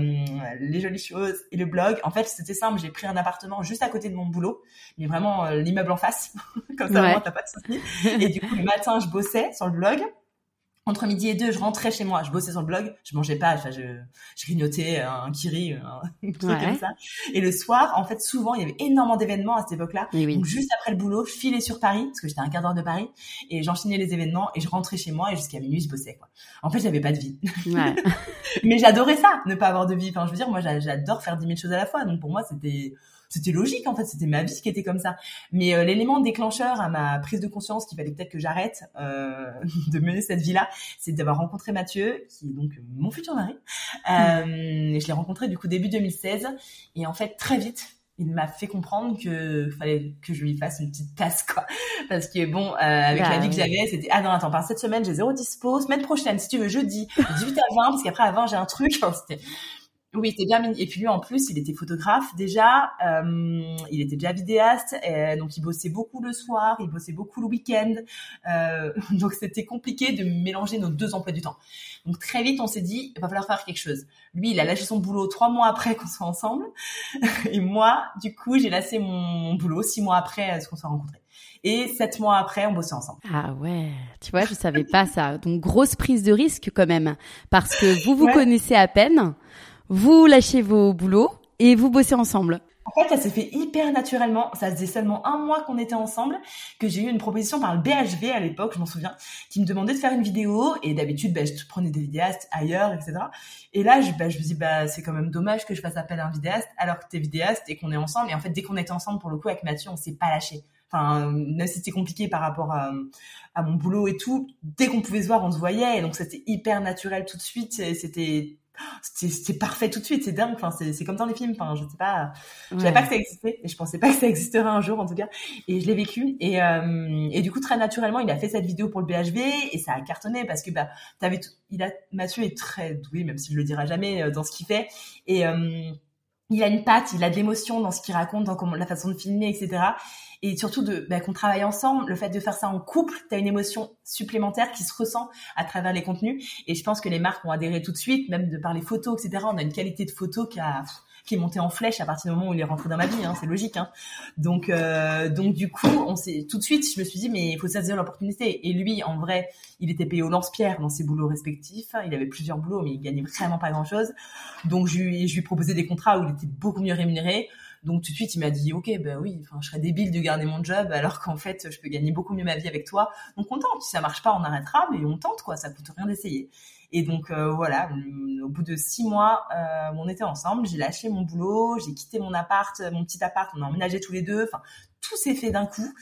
Speaker 4: les jolies choses et le blog. En fait, c'était simple. J'ai pris un appartement juste à côté de mon boulot, mais vraiment euh, l'immeuble en face, comme ça, ouais. t'as pas de soucis. Et du coup, le matin, je bossais sur le blog entre midi et deux, je rentrais chez moi, je bossais sur le blog, je mangeais pas, enfin, je, je grignotais un kiri, un truc comme ça. Et le soir, en fait, souvent, il y avait énormément d'événements à cette époque-là. Donc, juste après le boulot, je filais sur Paris, parce que j'étais un quart d'heure de Paris, et j'enchaînais les événements, et je rentrais chez moi, et jusqu'à minuit, je bossais, quoi. En fait, j'avais pas de vie. Ouais. Mais j'adorais ça, ne pas avoir de vie. Enfin, je veux dire, moi, j'adore faire dix mille choses à la fois. Donc, pour moi, c'était, c'était logique en fait, c'était ma vie qui était comme ça. Mais euh, l'élément déclencheur à ma prise de conscience qu'il fallait peut-être que j'arrête euh, de mener cette vie-là, c'est d'avoir rencontré Mathieu, qui est donc mon futur mari. Euh, je l'ai rencontré du coup début 2016 et en fait très vite, il m'a fait comprendre que fallait que je lui fasse une petite tasse quoi. Parce que bon euh, avec la bah vie que j'avais c'était ah non attends par cette semaine j'ai zéro dispo. Semaine prochaine si tu veux jeudi 18 à 20 parce qu'après à 20 j'ai un truc. C'était oui, c'était bien. Et puis lui, en plus, il était photographe déjà. Euh, il était déjà vidéaste, et donc il bossait beaucoup le soir, il bossait beaucoup le week-end. Euh, donc c'était compliqué de mélanger nos deux emplois du temps. Donc très vite, on s'est dit, il va falloir faire quelque chose. Lui, il a lâché son boulot trois mois après qu'on soit ensemble, et moi, du coup, j'ai lâché mon, boulot six mois après euh, qu'on soit rencontrés. Et sept mois après, on bossait ensemble.
Speaker 1: Ah ouais, tu vois, je savais pas ça. Donc grosse prise de risque quand même, parce que vous vous connaissez à peine vous lâchez vos boulots et vous bossez ensemble.
Speaker 4: En fait, ça s'est fait hyper naturellement. Ça faisait seulement un mois qu'on était ensemble que j'ai eu une proposition par le BHV à l'époque, je m'en souviens, qui me demandait de faire une vidéo. Et d'habitude, bah, je prenais des vidéastes ailleurs, etc. Et là, je, bah, je me dis, bah, c'est quand même dommage que je fasse appel à un vidéaste alors que t'es vidéaste et qu'on est ensemble. Et en fait, dès qu'on était ensemble, pour le coup, avec Mathieu, on s'est pas lâché. Enfin, même si c'était compliqué par rapport à, à mon boulot et tout, dès qu'on pouvait se voir, on se voyait. Et donc, c'était hyper naturel tout de suite. C'était c'était parfait tout de suite, c'est dingue. Enfin, c'est comme dans les films. Enfin, je sais pas, je savais pas que ça existait, et je pensais pas que ça existerait un jour en tout cas. Et je l'ai vécu. Et euh, et du coup, très naturellement, il a fait cette vidéo pour le BHV et ça a cartonné parce que bah, t'avais, il a Mathieu est très doué, même s'il le dira jamais euh, dans ce qu'il fait. Et euh, il a une patte, il a de l'émotion dans ce qu'il raconte, dans comment, la façon de filmer, etc. Et surtout de bah, qu'on travaille ensemble, le fait de faire ça en couple, tu as une émotion supplémentaire qui se ressent à travers les contenus. Et je pense que les marques ont adhéré tout de suite, même de par les photos, etc. On a une qualité de photo qui a qui est monté en flèche à partir du moment où il est rentré dans ma vie, hein, c'est logique. Hein. Donc, euh, donc du coup, on s'est tout de suite, je me suis dit, mais il faut saisir l'opportunité. Et lui, en vrai, il était payé au lance-pierre dans ses boulots respectifs. Il avait plusieurs boulots, mais il gagnait vraiment pas grand-chose. Donc, je je lui proposais des contrats où il était beaucoup mieux rémunéré. Donc tout de suite, il m'a dit, ok, ben oui, je serais débile de garder mon job alors qu'en fait, je peux gagner beaucoup mieux ma vie avec toi. Donc on tente. Si ça marche pas, on arrêtera, mais on tente quoi. Ça coûte rien d'essayer. Et donc euh, voilà, au bout de six mois, euh, on était ensemble. J'ai lâché mon boulot, j'ai quitté mon appart, mon petit appart, on a emménagé tous les deux. Enfin, tout s'est fait d'un coup.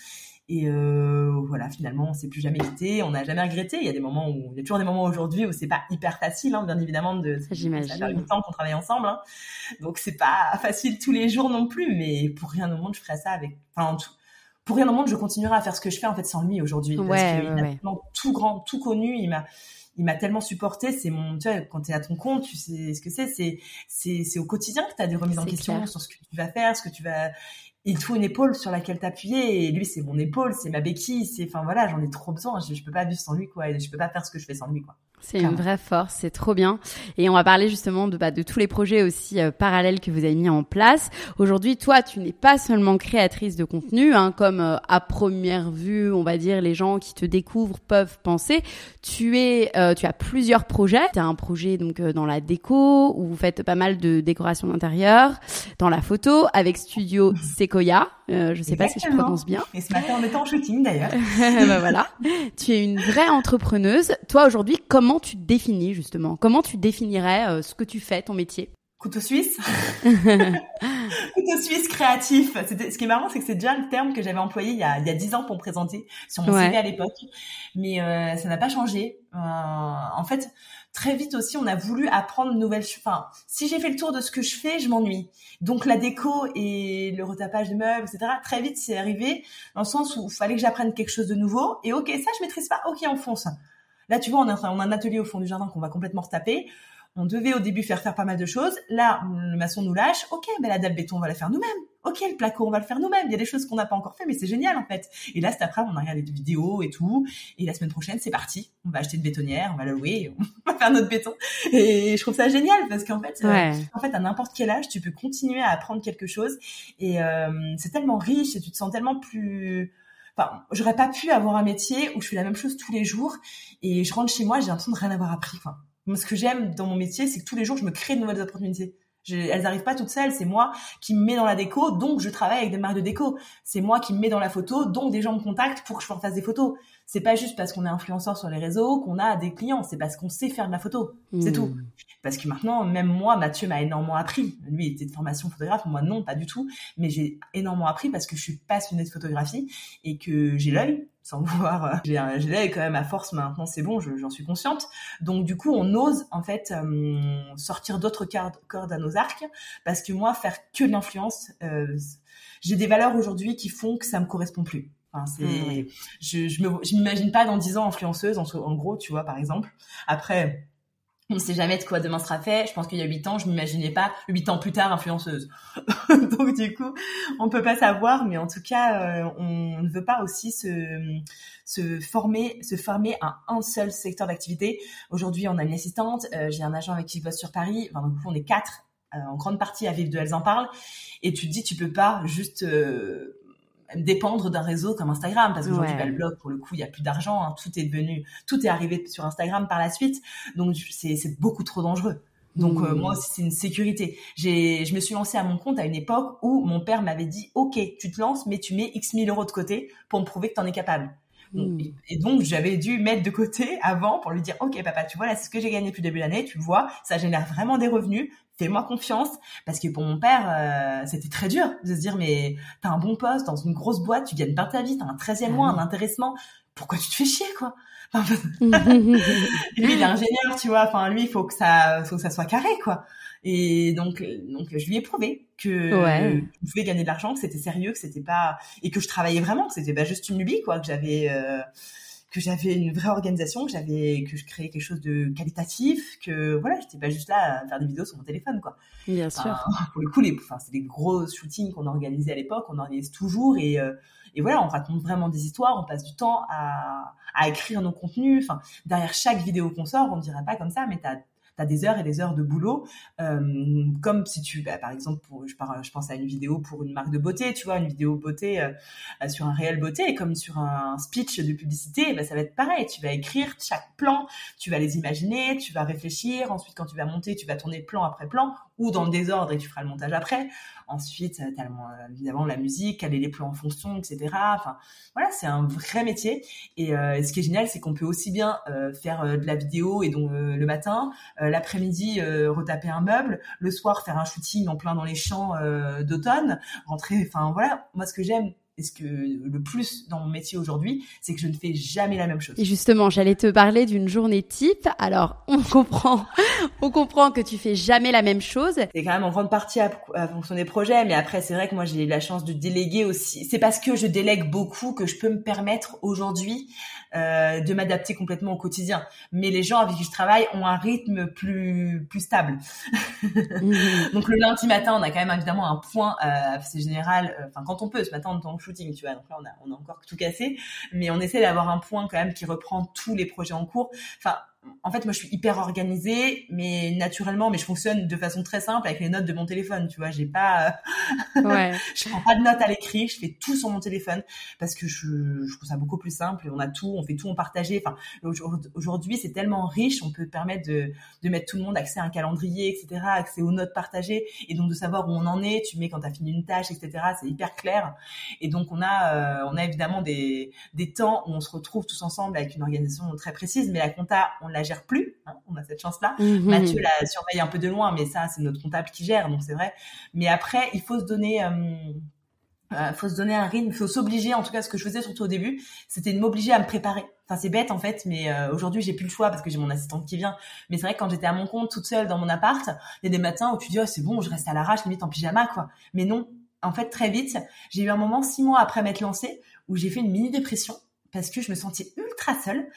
Speaker 4: Et euh, voilà, finalement, on s'est plus jamais quitté, on n'a jamais regretté. Il y a des moments où, il y a toujours des moments aujourd'hui où c'est pas hyper facile, hein, bien évidemment, de.
Speaker 1: J'imagine. Ça fait
Speaker 4: qu'on travaille ensemble, hein. donc c'est pas facile tous les jours non plus. Mais pour rien au monde, je ferais ça avec. Enfin, en tout, pour rien au monde, je continuerai à faire ce que je fais en fait sans lui aujourd'hui.
Speaker 1: Ouais,
Speaker 4: parce
Speaker 1: qu'il
Speaker 4: ouais, a tellement tout grand, tout connu. Il m'a, il m'a tellement supporté. C'est mon, tu vois, quand tu es à ton compte, tu sais ce que c'est. C'est, c'est, c'est au quotidien que tu as des remises en question
Speaker 1: clair.
Speaker 4: sur ce que tu vas faire, ce que tu vas. Il te faut une épaule sur laquelle t'appuyer. Et lui, c'est mon épaule, c'est ma béquille. C'est, enfin voilà, j'en ai trop besoin. Je, je peux pas vivre sans lui, quoi. Et je peux pas faire ce que je fais sans lui, quoi.
Speaker 1: C'est une vraie force, c'est trop bien. Et on va parler justement de, bah, de tous les projets aussi euh, parallèles que vous avez mis en place. Aujourd'hui, toi, tu n'es pas seulement créatrice de contenu, hein, comme euh, à première vue, on va dire, les gens qui te découvrent peuvent penser. Tu es, euh, tu as plusieurs projets. Tu as un projet donc euh, dans la déco où vous faites pas mal de décoration d'intérieur, dans la photo avec Studio Sequoia. Euh, je sais pas si je prononce bien.
Speaker 4: Et ce matin, on était en shooting d'ailleurs.
Speaker 1: bah voilà. Tu es une vraie entrepreneuse. Toi aujourd'hui, comment tu te définis justement? Comment tu définirais euh, ce que tu fais, ton métier?
Speaker 4: Couteau suisse. Couteau suisse créatif. Ce qui est marrant, c'est que c'est déjà le terme que j'avais employé il y a, il y a 10 ans pour me présenter sur mon
Speaker 1: Ouais.
Speaker 4: CV à l'époque. Mais euh, ça n'a pas changé. En fait, très vite aussi, on a voulu apprendre de nouvelles choses. Enfin, si j'ai fait le tour de ce que je fais, je m'ennuie. Donc la déco et le retapage de meubles, etc. Très vite, c'est arrivé dans le sens où il fallait que j'apprenne quelque chose de nouveau. Et ok, ça, je maîtrise pas. Ok, on fonce. Là, tu vois, on a, on a un atelier au fond du jardin qu'on va complètement retaper. On devait au début faire faire pas mal de choses. Là, le maçon nous lâche. Ok, ben la dalle béton, on va la faire nous-mêmes. Ok, le placo, on va le faire nous-mêmes. Il y a des choses qu'on n'a pas encore fait, mais c'est génial en fait. Et là, cet après, on a regardé des vidéos et tout. Et la semaine prochaine, c'est parti. On va acheter une bétonnière, on va la louer, on va faire notre béton. Et je trouve ça génial parce qu'en fait, euh,
Speaker 1: Ouais.
Speaker 4: en fait, à n'importe quel âge, tu peux continuer à apprendre quelque chose. Et euh, c'est tellement riche et tu te sens tellement plus Enfin, j'aurais pas pu avoir un métier où je fais la même chose tous les jours et je rentre chez moi, j'ai l'impression de rien avoir appris. Quoi. Moi, ce que j'aime dans mon métier, c'est que tous les jours, je me crée de nouvelles opportunités. Elles arrivent pas toutes seules, c'est moi qui me mets dans la déco, donc je travaille avec des marques de déco. C'est moi qui me mets dans la photo, donc des gens me contactent pour que je leur fasse des photos. C'est pas juste parce qu'on est influenceur sur les réseaux qu'on a des clients, c'est parce qu'on sait faire de la photo. C'est
Speaker 1: Hmm.
Speaker 4: tout. Parce que maintenant, même moi, Mathieu m'a énormément appris. Lui, il était de formation photographe, moi non, pas du tout. Mais j'ai énormément appris parce que je suis passionnée de photographie et que j'ai l'œil, sans vouloir. euh, J'ai l'œil quand même à force maintenant, c'est bon, je- j'en suis consciente. Donc du coup, on ose en fait euh, sortir d'autres cordes, cordes à nos arcs parce que moi, faire que de l'influence, euh, j'ai des valeurs aujourd'hui qui font que ça me correspond plus. Enfin, c'est,
Speaker 1: Hmm.
Speaker 4: je, je me, je m'imagine pas dans 10 ans influenceuse, en, en gros, tu vois, par exemple. Après, on ne sait jamais de quoi demain sera fait. Je pense qu'il y a 8 ans, je m'imaginais pas 8 ans plus tard influenceuse. Donc du coup, on peut pas savoir, mais en tout cas, euh, on ne veut pas aussi se, se former, se former à un seul secteur d'activité. Aujourd'hui, on a une assistante, euh, j'ai un agent avec qui je bosse sur Paris. Enfin, donc, du coup, on est quatre euh, en grande partie à vivre de Elles en parlent. Et tu te dis, tu peux pas juste euh, dépendre d'un réseau comme Instagram parce qu'aujourd'hui
Speaker 1: Ouais.
Speaker 4: bah, le blog pour le coup il y a plus d'argent hein, tout est devenu tout est arrivé sur Instagram par la suite. Donc c'est beaucoup trop dangereux. Donc euh,
Speaker 1: Mmh.
Speaker 4: moi aussi c'est une sécurité. J'ai je me suis lancée à mon compte à une époque où mon père m'avait dit ok tu te lances mais tu mets x mille euros de côté pour me prouver que tu en es capable Donc,
Speaker 1: Mm.
Speaker 4: et- et donc j'avais dû mettre de côté avant pour lui dire ok papa tu vois là c'est ce que j'ai gagné depuis le début de l'année tu vois ça génère vraiment des revenus fais-moi confiance. Parce que pour mon père euh, c'était très dur de se dire mais t'as un bon poste dans une grosse boîte tu gagnes pas ta vie t'as un 13e
Speaker 1: Ah
Speaker 4: mois un intéressement. Pourquoi tu te fais chier quoi? Lui il est ingénieur tu vois. Enfin lui il faut que ça faut que ça soit carré quoi et donc donc je lui ai prouvé que
Speaker 1: ouais.
Speaker 4: je pouvais gagner de l'argent que c'était sérieux que c'était pas et que je travaillais vraiment que c'était pas juste une lubie quoi que j'avais euh, que j'avais une vraie organisation, que j'avais que je créais quelque chose de qualitatif, que voilà, j'étais pas juste là à faire des vidéos sur mon téléphone quoi.
Speaker 1: Bien sûr.
Speaker 4: Pour le coup, les, enfin, c'est des gros shootings qu'on organisait à l'époque, on organise toujours et euh, et voilà, on raconte vraiment des histoires, on passe du temps à, à écrire nos contenus. Enfin, derrière chaque vidéo qu'on sort, on ne dirait pas comme ça, mais t'as tu des heures et des heures de boulot. Euh, comme si tu, bah, par exemple, je, pense à une vidéo pour une marque de beauté, tu vois, une vidéo beauté euh, sur un réel beauté, comme sur un speech de publicité, bah, ça va être pareil. Tu vas écrire chaque plan, tu vas les imaginer, tu vas réfléchir. Ensuite, quand tu vas monter, tu vas tourner plan après plan, ou dans le désordre et tu feras le montage après. Ensuite, tu as évidemment la musique, caler les plans en fonction, etc. Enfin, voilà, c'est un vrai métier. Et, euh, ce qui est génial, c'est qu'on peut aussi bien euh, faire euh, de la vidéo et donc le matin, l'après-midi retaper un meuble, le soir faire un shooting en plein dans les champs d'automne, rentrer. Enfin voilà, moi ce que j'aime et ce que le plus dans mon métier aujourd'hui, c'est que je ne fais jamais la même chose.
Speaker 1: Et justement, j'allais te parler d'une journée type. Alors, on comprend, on comprend que tu fais jamais la même chose.
Speaker 4: C'est quand même en grande partie à, à fonction des projets, mais après, c'est vrai que moi, j'ai la chance de déléguer aussi. C'est parce que je délègue beaucoup que je peux me permettre aujourd'hui euh, de m'adapter complètement au quotidien. Mais les gens avec qui je travaille ont un rythme plus plus stable. Donc le lundi matin, on a quand même évidemment un point. Euh, c'est général. Euh, enfin, quand on peut, ce matin en tu vois. Donc là, on a on a encore tout cassé, mais on essaie d'avoir un point quand même qui reprend tous les projets en cours. Enfin, en fait, moi, je suis hyper organisée, mais naturellement, mais je fonctionne de façon très simple avec les notes de mon téléphone. Tu vois, j'ai pas, ouais. je prends pas de notes à l'écrit, je fais tout sur mon téléphone parce que je, je trouve ça beaucoup plus simple. On a tout, on fait tout en partagé. Enfin, aujourd'hui, c'est tellement riche, on peut permettre de, de mettre tout le monde accès à un calendrier, etc., accès aux notes partagées, et donc de savoir où on en est. Tu mets quand tu as fini une tâche, etc. C'est hyper clair. Et donc, on a, euh, on a évidemment des, des temps où on se retrouve tous ensemble avec une organisation très précise, mais la compta, on la gère plus. Hein, on a cette chance-là. Mhm. Mathieu la surveille un peu de loin, mais ça, c'est notre comptable qui gère, donc c'est vrai. Mais après, il faut se donner. Euh, euh, faut se donner un rythme, faut s'obliger, en tout cas ce que je faisais surtout au début, c'était de m'obliger à me préparer. Enfin c'est bête en fait, mais euh, aujourd'hui j'ai plus le choix parce que j'ai mon assistante qui vient. Mais c'est vrai que quand j'étais à mon compte toute seule dans mon appart, il y a des matins où tu dis oh, c'est bon, je reste à l'arrache, limite en pyjama quoi. Mais non, en fait très vite, j'ai eu un moment six mois après m'être lancée où j'ai fait une mini dépression parce que je me sentais ultra seule.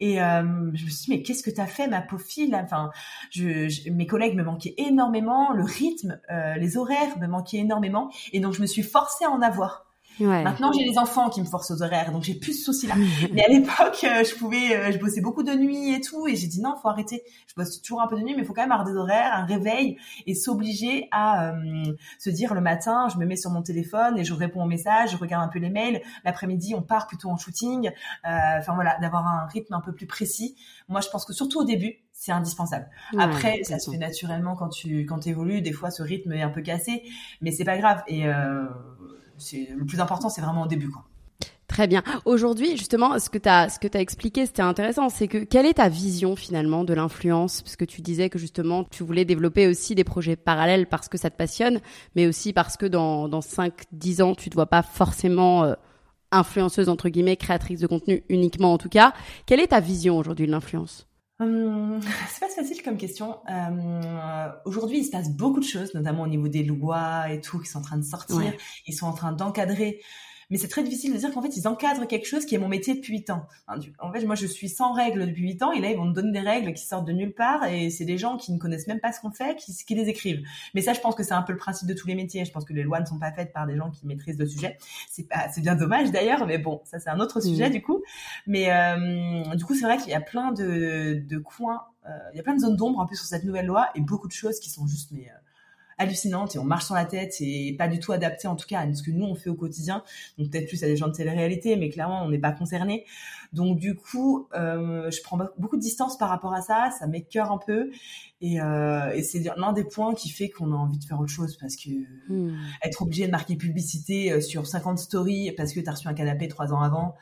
Speaker 4: Et euh, je me suis dit mais qu'est-ce que t'as fait ma pauvre fille enfin je, mes collègues me manquaient énormément le rythme euh, les horaires me manquaient énormément. Et donc je me suis forcée à en avoir Maintenant, j'ai les enfants qui me forcent aux horaires, donc j'ai plus ce souci-là. mais à l'époque, euh, je pouvais, euh, je bossais beaucoup de nuit et tout, et j'ai dit non, faut arrêter. Je bosse toujours un peu de nuit, mais il faut quand même avoir des horaires, un réveil, et s'obliger à euh, se dire le matin, je me mets sur mon téléphone et je réponds aux messages, je regarde un peu les mails. L'après-midi, on part plutôt en shooting. Enfin voilà, d'avoir un rythme un peu plus précis. Moi, je pense que surtout au début, c'est indispensable. Après, ça se fait naturellement quand tu quand évolues. Des fois, ce rythme est un peu cassé, mais c'est pas grave. Et euh, le plus important, c'est vraiment au début.
Speaker 1: Très bien. Aujourd'hui, justement, ce que tu as expliqué, c'était intéressant. C'est que quelle est ta vision finalement de l'influence? Parce que tu disais que justement, tu voulais développer aussi des projets parallèles parce que ça te passionne, mais aussi parce que dans, dans 5-10 ans, tu ne te vois pas forcément euh, influenceuse, entre guillemets, créatrice de contenu uniquement en tout cas. Quelle est ta vision aujourd'hui de l'influence?
Speaker 4: Hum, c'est pas facile comme question. Euh, Aujourd'hui, il se passe beaucoup de choses, notamment au niveau des lois et tout, qui sont en train de sortir. Ils sont en train d'encadrer mais c'est très difficile de dire qu'en fait ils encadrent quelque chose qui est mon métier depuis 8 ans. En fait, moi je suis sans règles depuis 8 ans et là ils vont me donner des règles qui sortent de nulle part et c'est des gens qui ne connaissent même pas ce qu'on fait qui, qui les écrivent. Mais ça, je pense que c'est un peu le principe de tous les métiers. Je pense que les lois ne sont pas faites par des gens qui maîtrisent le sujet. C'est pas, c'est bien dommage d'ailleurs, mais bon, ça c'est un autre sujet mmh. du coup. Mais euh, du coup, c'est vrai qu'il y a plein de, de coins, euh, il y a plein de zones d'ombre un peu sur cette nouvelle loi et beaucoup de choses qui sont juste mais euh, hallucinante et on marche sur la tête et pas du tout adapté en tout cas à ce que nous on fait au quotidien. Donc peut-être plus à des gens de télé-réalité, mais clairement on n'est pas concerné. Donc du coup, euh, je prends beaucoup de distance par rapport à ça, ça m'écœure un peu et, euh, et c'est l'un des points qui fait qu'on a envie de faire autre chose parce que hmm. être obligé de marquer publicité euh, sur 50 stories parce que tu as reçu un canapé trois ans avant,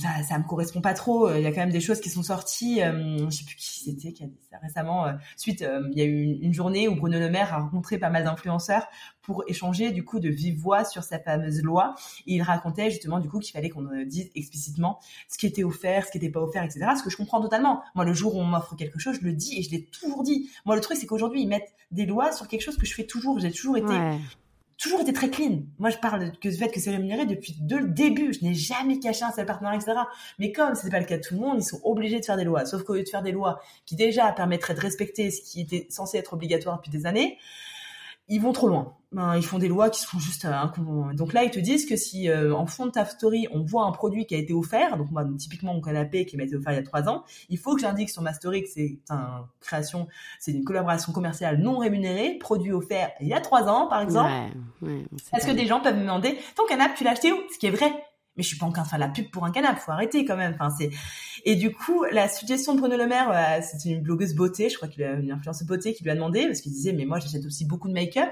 Speaker 4: ça, ça me correspond pas trop. Il y a quand même des choses qui sont sorties. Euh, je sais plus qui c'était qui a dit ça récemment. Euh, suite, euh, il y a eu une, journée où Bruno Le Maire a rencontré pas mal d'influenceurs pour échanger du coup de vive voix sur sa fameuse loi. Il racontait justement du coup qu'il fallait qu'on dise explicitement ce qui était offert, ce qui n'était pas offert, etc. Ce que je comprends totalement. Moi, le jour où on m'offre quelque chose, je le dis et je l'ai toujours dit. Moi, le truc c'est qu'aujourd'hui ils mettent des lois sur quelque chose que je fais toujours. J'ai toujours été toujours été très clean. Moi, je parle que du fait que c'est rémunéré depuis de le début. Je n'ai jamais caché un seul partenaire, etc. Mais comme ce n'est pas le cas de tout le monde, ils sont obligés de faire des lois. Sauf qu'au lieu de faire des lois qui déjà permettraient de respecter ce qui était censé être obligatoire depuis des années, ils vont trop loin. Ben, ils font des lois qui sont juste euh, donc là ils te disent que si euh, en fond de ta story on voit un produit qui a été offert donc moi typiquement mon canapé qui m'a été offert il y a trois ans il faut que j'indique sur ma story que c'est une création c'est une collaboration commerciale non rémunérée produit offert il y a trois ans par exemple. Ouais, ouais, parce que des gens peuvent me demander ton canapé tu l'as acheté où? Ce qui est vrai mais je suis pas en train la pub pour un canapé, faut arrêter quand même. Enfin, c'est et du coup la suggestion de Bruno Le Maire, euh, c'est une blogueuse beauté, je crois qu'il a une influenceuse beauté qui lui a demandé parce qu'il disait mais moi j'achète aussi beaucoup de make-up,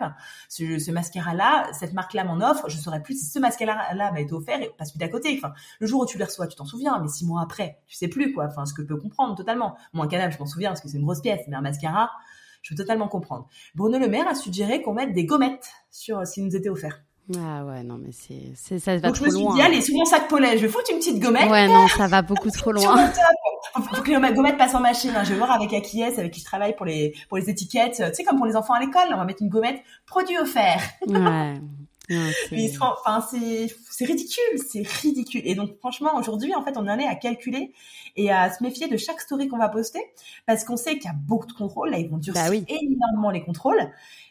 Speaker 4: ce, ce mascara là, cette marque là m'en offre, je saurais plus si ce mascara là m'a été offert et pas celui d'à côté. Enfin, le jour où tu le reçois, tu t'en souviens, mais six mois après, tu sais plus quoi. Enfin, ce que je peux comprendre totalement. Moi un canapé, je m'en souviens parce que c'est une grosse pièce, mais un mascara, je peux totalement comprendre. Bruno Le Maire a suggéré qu'on mette des gommettes sur ce qui nous était offert.
Speaker 1: Ah ouais, non, mais c'est, ça va
Speaker 4: Donc
Speaker 1: trop
Speaker 4: je me suis
Speaker 1: loin.
Speaker 4: dit, allez, sur mon sac pollen, je vais foutre une petite gommette.
Speaker 1: Ouais, non, ça va beaucoup trop loin.
Speaker 4: Faut que les gommettes passent en machine. hein. Je vais voir avec Akies, avec qui je travaille pour les, pour les étiquettes. Tu sais, comme pour les enfants à l'école, on va mettre une gommette produit offert.
Speaker 1: Ouais. C'est-
Speaker 4: enfin, c'est, c'est ridicule, c'est ridicule. Et donc, franchement, aujourd'hui, en fait, on en est à calculer et à se méfier de chaque story qu'on va poster parce qu'on sait qu'il y a beaucoup de contrôles. Là, ils vont durcir
Speaker 1: Bah oui.
Speaker 4: énormément les contrôles.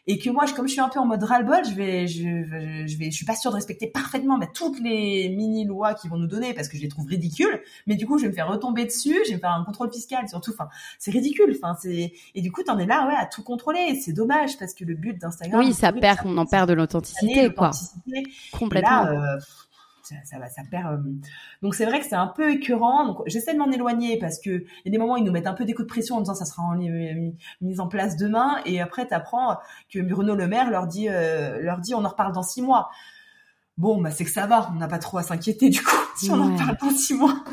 Speaker 4: Et que moi, je, comme je suis un peu en mode ras-le-bol, je vais, je, je, vais, je suis pas sûre de respecter parfaitement bah, toutes les mini lois qu'ils vont nous donner parce que je les trouve ridicules. Mais du coup, je vais me faire retomber dessus, je vais me faire un contrôle fiscal surtout. Enfin, c'est ridicule. Enfin, c'est et du coup, t'en es là, ouais, à tout contrôler. C'est dommage parce que le but d'Instagram,
Speaker 1: Oui, ça perd, on en perd de l'authenticité, quoi. Complètement.
Speaker 4: Et là, euh, ça, ça, va- ça perd. euh, Donc c'est vrai que c'est un peu écœurant. Donc j'essaie de m'en éloigner parce que il y a des moments où ils nous mettent un peu des coups de pression en disant ça sera en- mis, mis en place demain. Et après t'apprends que Bruno Le Maire leur dit euh, leur dit on en reparle dans six mois. Bon bah c'est que ça va. On n'a pas trop à s'inquiéter du coup si on en parle dans six mois.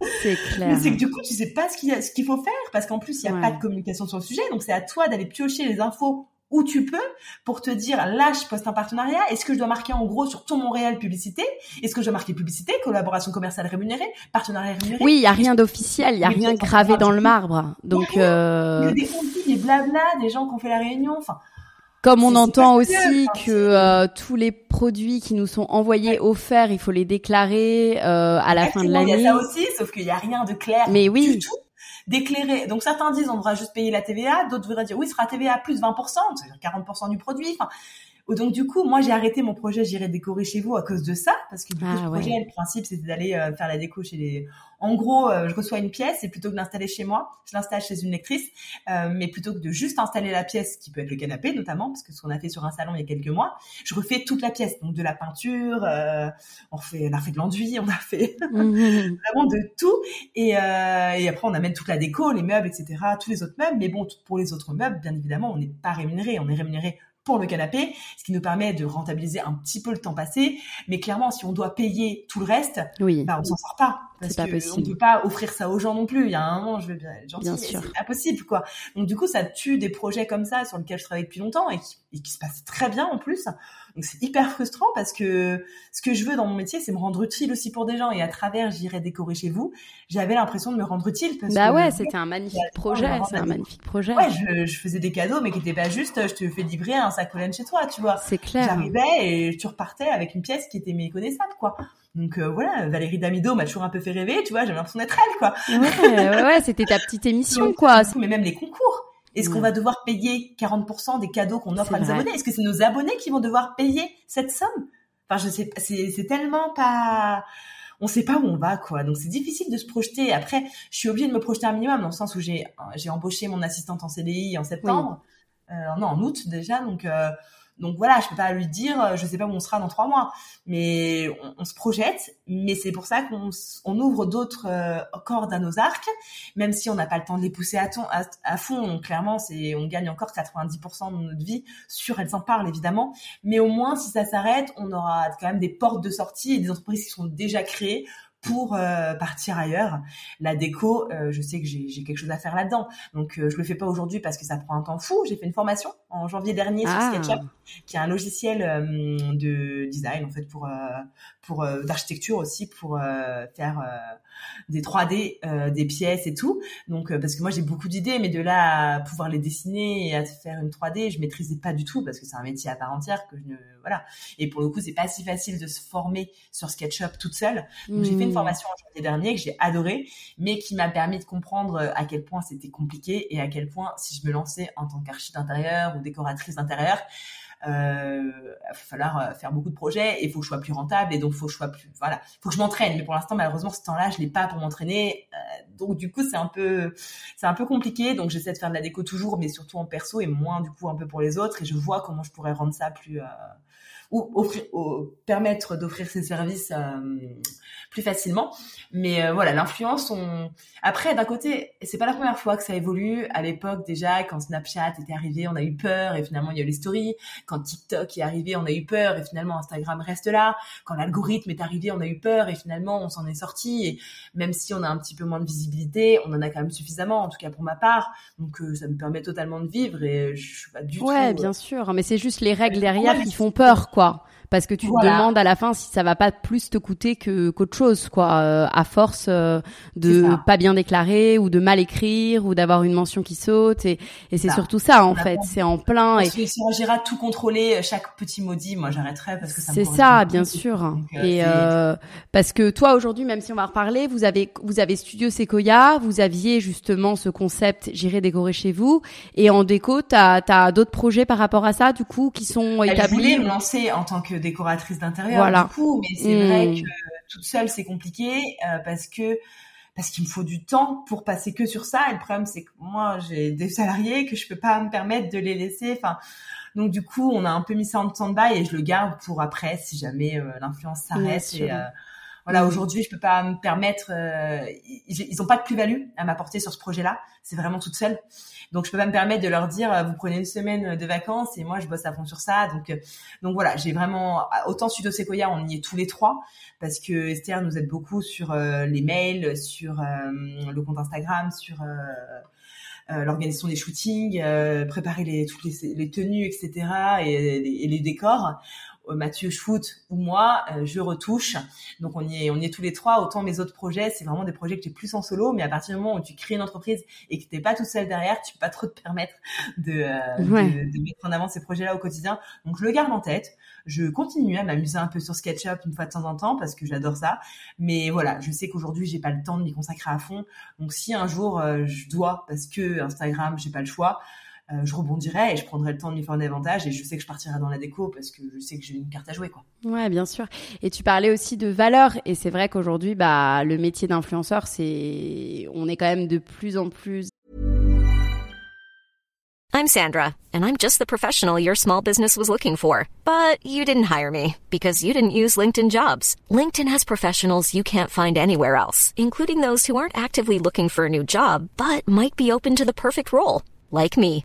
Speaker 1: c'est clair.
Speaker 4: Mais c'est que du coup tu sais pas ce qu'il y a- ce qu'il faut faire parce qu'en plus il y a
Speaker 1: Ouais.
Speaker 4: pas de communication sur le sujet. Donc c'est à toi d'aller piocher les infos où tu peux pour te dire là je poste un partenariat est-ce que je dois marquer en gros sur ton Montréal publicité? Est-ce que je dois marquer publicité collaboration commerciale rémunérée partenariat rémunéré?
Speaker 1: Oui, il y a rien d'officiel, il y a rien gravé dans le marbre. Donc,
Speaker 4: Il y a
Speaker 1: euh,
Speaker 4: des conflits des blabla des gens qui ont fait la réunion enfin
Speaker 1: comme on entend aussi que euh, tous les produits qui nous sont envoyés offerts, il faut les déclarer euh, à la fin de
Speaker 4: Exactement, il y
Speaker 1: l'année.
Speaker 4: a ça aussi sauf qu'il y a rien de clair
Speaker 1: Mais oui.
Speaker 4: du tout d'éclairer. Donc certains disent on devra juste payer la TVA, d'autres voudraient dire oui, ce sera TVA plus 20%, c'est-à-dire 40% du produit. Enfin, donc du coup, moi j'ai arrêté mon projet J'irai décorer chez vous à cause de ça, parce que du coup
Speaker 1: Ah, ouais.
Speaker 4: projet, le principe c'était d'aller euh, faire la déco chez les. En gros, euh, je reçois une pièce et plutôt que d'installer chez moi, je l'installe chez une lectrice. Euh, mais plutôt que de juste installer la pièce, qui peut être le canapé notamment, parce que ce qu'on a fait sur un salon il y a quelques mois, je refais toute la pièce, donc de la peinture, euh, on refait, on a fait de l'enduit, on a fait vraiment de tout. Et, euh, et après, on amène toute la déco, les meubles, etc., tous les autres meubles. Mais bon, pour les autres meubles, bien évidemment, on n'est pas rémunéré. On est rémunéré pour le canapé, ce qui nous permet de rentabiliser un petit peu le temps passé. Mais clairement, si on doit payer tout le reste,
Speaker 1: Oui.
Speaker 4: bah, on s'en sort pas. Parce
Speaker 1: pas
Speaker 4: que
Speaker 1: possible.
Speaker 4: on peut pas offrir ça aux gens non plus. Il y a un moment, je veux bien être gentil,
Speaker 1: Bien
Speaker 4: mais
Speaker 1: sûr.
Speaker 4: c'est pas possible, quoi. Donc, du coup, ça tue des projets comme ça sur lesquels je travaille depuis longtemps et qui, et qui se passent très bien en plus. Donc, c'est hyper frustrant parce que ce que je veux dans mon métier, c'est me rendre utile aussi pour des gens. Et à travers, j'irai décorer chez vous, j'avais l'impression de me rendre utile parce
Speaker 1: Bah
Speaker 4: que,
Speaker 1: ouais, c'était un magnifique projet, c'est un magnifique projet.
Speaker 4: ouais, je, je faisais des cadeaux, mais qui étaient pas juste, je te fais livrer un sac pollen chez toi, tu vois.
Speaker 1: C'est clair.
Speaker 4: J'arrivais et tu repartais avec une pièce qui était méconnaissable, quoi. Donc euh, voilà, Valérie Damido m'a toujours un peu fait rêver, tu vois, j'avais l'impression d'être elle, quoi.
Speaker 1: Ouais, ouais, ouais, c'était ta petite émission, quoi.
Speaker 4: Mais même les concours. Est-ce qu'on va devoir payer 40% des cadeaux qu'on offre à nos
Speaker 1: vrai.
Speaker 4: abonnés? Est-ce que c'est nos abonnés qui vont devoir payer cette somme? Enfin, je sais pas, c'est tellement pas... On sait pas où on va, quoi. Donc c'est difficile de se projeter. Après, je suis obligée de me projeter un minimum dans le sens où j'ai j'ai embauché mon assistante en CDI en septembre. Euh, non, en août déjà. Donc, euh, Donc voilà, je peux pas lui dire, euh, je sais pas où on sera dans trois mois, mais on, se projette. Mais c'est pour ça qu'on on ouvre d'autres euh, cordes à nos arcs, même si on n'a pas le temps de les pousser à, ton, à, fond. clairement, c'est on gagne encore 90% de notre vie sur elles en parlent évidemment, mais au moins si ça s'arrête, on aura quand même des portes de sortie et des entreprises qui sont déjà créées pour euh, partir ailleurs. La déco, euh, je sais que j'ai quelque chose à faire là-dedans. Donc euh, je le fais pas aujourd'hui parce que ça prend un temps fou. J'ai fait une formation en janvier dernier sur ah. SketchUp, qui est un logiciel de design en fait pour pour d'architecture aussi pour faire des 3D, des pièces et tout. Donc parce que moi j'ai beaucoup d'idées, mais de là à pouvoir les dessiner et à faire une 3D, je maîtrisais pas du tout parce que c'est un métier à part entière que je ne voilà. Et pour le coup, c'est pas si facile de se former sur SketchUp toute seule. Donc j'ai fait une mmh. formation en janvier dernier que j'ai adoré, mais qui m'a permis de comprendre euh, à quel point c'était compliqué et à quel point si je me lançais en tant qu'architecte d'intérieur décoratrice d'intérieur, euh, il va falloir euh, faire beaucoup de projets et il faut que je sois plus rentable et donc faut que plus voilà. Faut que je m'entraîne. Mais pour l'instant malheureusement ce temps-là je l'ai pas pour m'entraîner euh, donc du coup c'est un peu c'est un peu compliqué. Donc j'essaie de faire de la déco toujours mais surtout en perso et moins du coup un peu pour les autres. Et je vois comment je pourrais rendre ça plus ou offrir, permettre d'offrir ces services euh, plus facilement. Mais euh, voilà, l'influence, on... après d'un côté, c'est pas la première fois que ça évolue. À l'époque déjà, quand Snapchat était arrivé, on a eu peur et finalement il y a eu les stories. Quand TikTok est arrivé, on a eu peur et finalement Instagram reste là. Quand l'algorithme est arrivé, on a eu peur et finalement on s'en est sorti. Et même si on a un petit peu moins de visibilité, on en a quand même suffisamment, en tout cas pour ma part. Donc euh, ça me permet totalement de vivre et je suis pas du
Speaker 1: tout. Ouais, bien sûr, mais c'est juste les règles derrière qui font peur, quoi quoi. Parce que tu te demandes à la fin si ça va pas plus te coûter que qu'autre chose quoi euh, à force euh, de pas bien déclarer ou de mal écrire ou d'avoir une mention qui saute. Et, et c'est surtout ça en fait. C'est en plein
Speaker 4: parce et que si on tout contrôler euh, chaque petit maudit moi j'arrêterais parce que ça
Speaker 1: c'est ça bien sûr. Et parce que toi aujourd'hui même si on va reparler vous avez vous avez Studio Sequoia vous aviez justement ce concept j'irai décorer chez vous. Et en déco t'as as, d'autres projets par rapport à ça du coup qui sont établis
Speaker 4: je voulais me lancer en tant que décoratrice d'intérieur voilà. du coup, mais c'est vrai mmh. que toute seule c'est compliqué euh, parce que parce qu'il me faut du temps pour passer que sur ça. Et le problème c'est que moi j'ai des salariés que je peux pas me permettre de les laisser. Enfin, donc du coup on a un peu mis ça en stand-by et je le garde pour après si jamais euh, l'influence s'arrête. et euh, voilà, mmh. aujourd'hui je peux pas me permettre. ils, ils ont pas de plus-value à m'apporter sur ce projet-là. C'est vraiment toute seule. Donc je peux pas me permettre de leur dire euh, vous prenez une semaine de vacances et moi je bosse à fond sur ça. Donc euh, donc voilà, j'ai vraiment autant Studio Sequoia, on y est tous les trois parce que Esther nous aide beaucoup sur euh, les mails, sur le compte Instagram, sur l'organisation des shootings, préparer les, toutes les, tenues, etc. Et, et les décors. Euh, Mathieu Schfout ou moi, euh, je retouche. Donc on y est, on y est tous les trois. Autant mes autres projets, c'est vraiment des projets que j'ai plus en solo, mais à partir du moment où tu crées une entreprise et que t'es pas tout seul derrière, tu peux pas trop te permettre de, euh, de, mettre en avant ces projets-là au quotidien. Donc je le garde en tête. Je continue à m'amuser un peu sur SketchUp une fois de temps en temps parce que j'adore ça. Mais voilà, je sais qu'aujourd'hui j'ai pas le temps de m'y consacrer à fond. Donc si un jour je dois, parce que Instagram, j'ai pas le choix, euh, je rebondirai et je prendrai le temps de lui faire un avantage et je sais que je partirai dans la déco parce que je sais que j'ai une carte à jouer quoi.
Speaker 1: Ouais, bien sûr. Et tu parlais aussi de valeur et c'est vrai qu'aujourd'hui bah le métier d'influenceur c'est on est quand même de plus en plus
Speaker 5: I'm Sandra and I'm just the professional your small business was looking for. But you didn't hire me because you didn't use LinkedIn Jobs. LinkedIn has professionals you can't find anywhere else, including those who aren't actively looking for a new job but might be open to the perfect role, like me.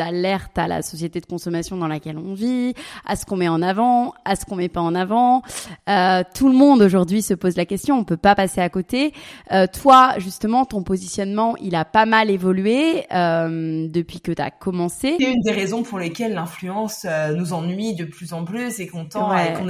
Speaker 1: Alerte à la société de consommation dans laquelle on vit, à ce qu'on met en avant, à ce qu'on met pas en avant. Euh, tout le monde aujourd'hui se pose la question, on peut pas passer à côté. Euh, toi, justement, ton positionnement, il a pas mal évolué euh, depuis que tu as commencé.
Speaker 4: C'est une des raisons pour lesquelles l'influence euh, nous ennuie de plus en plus et qu'on tend qu'on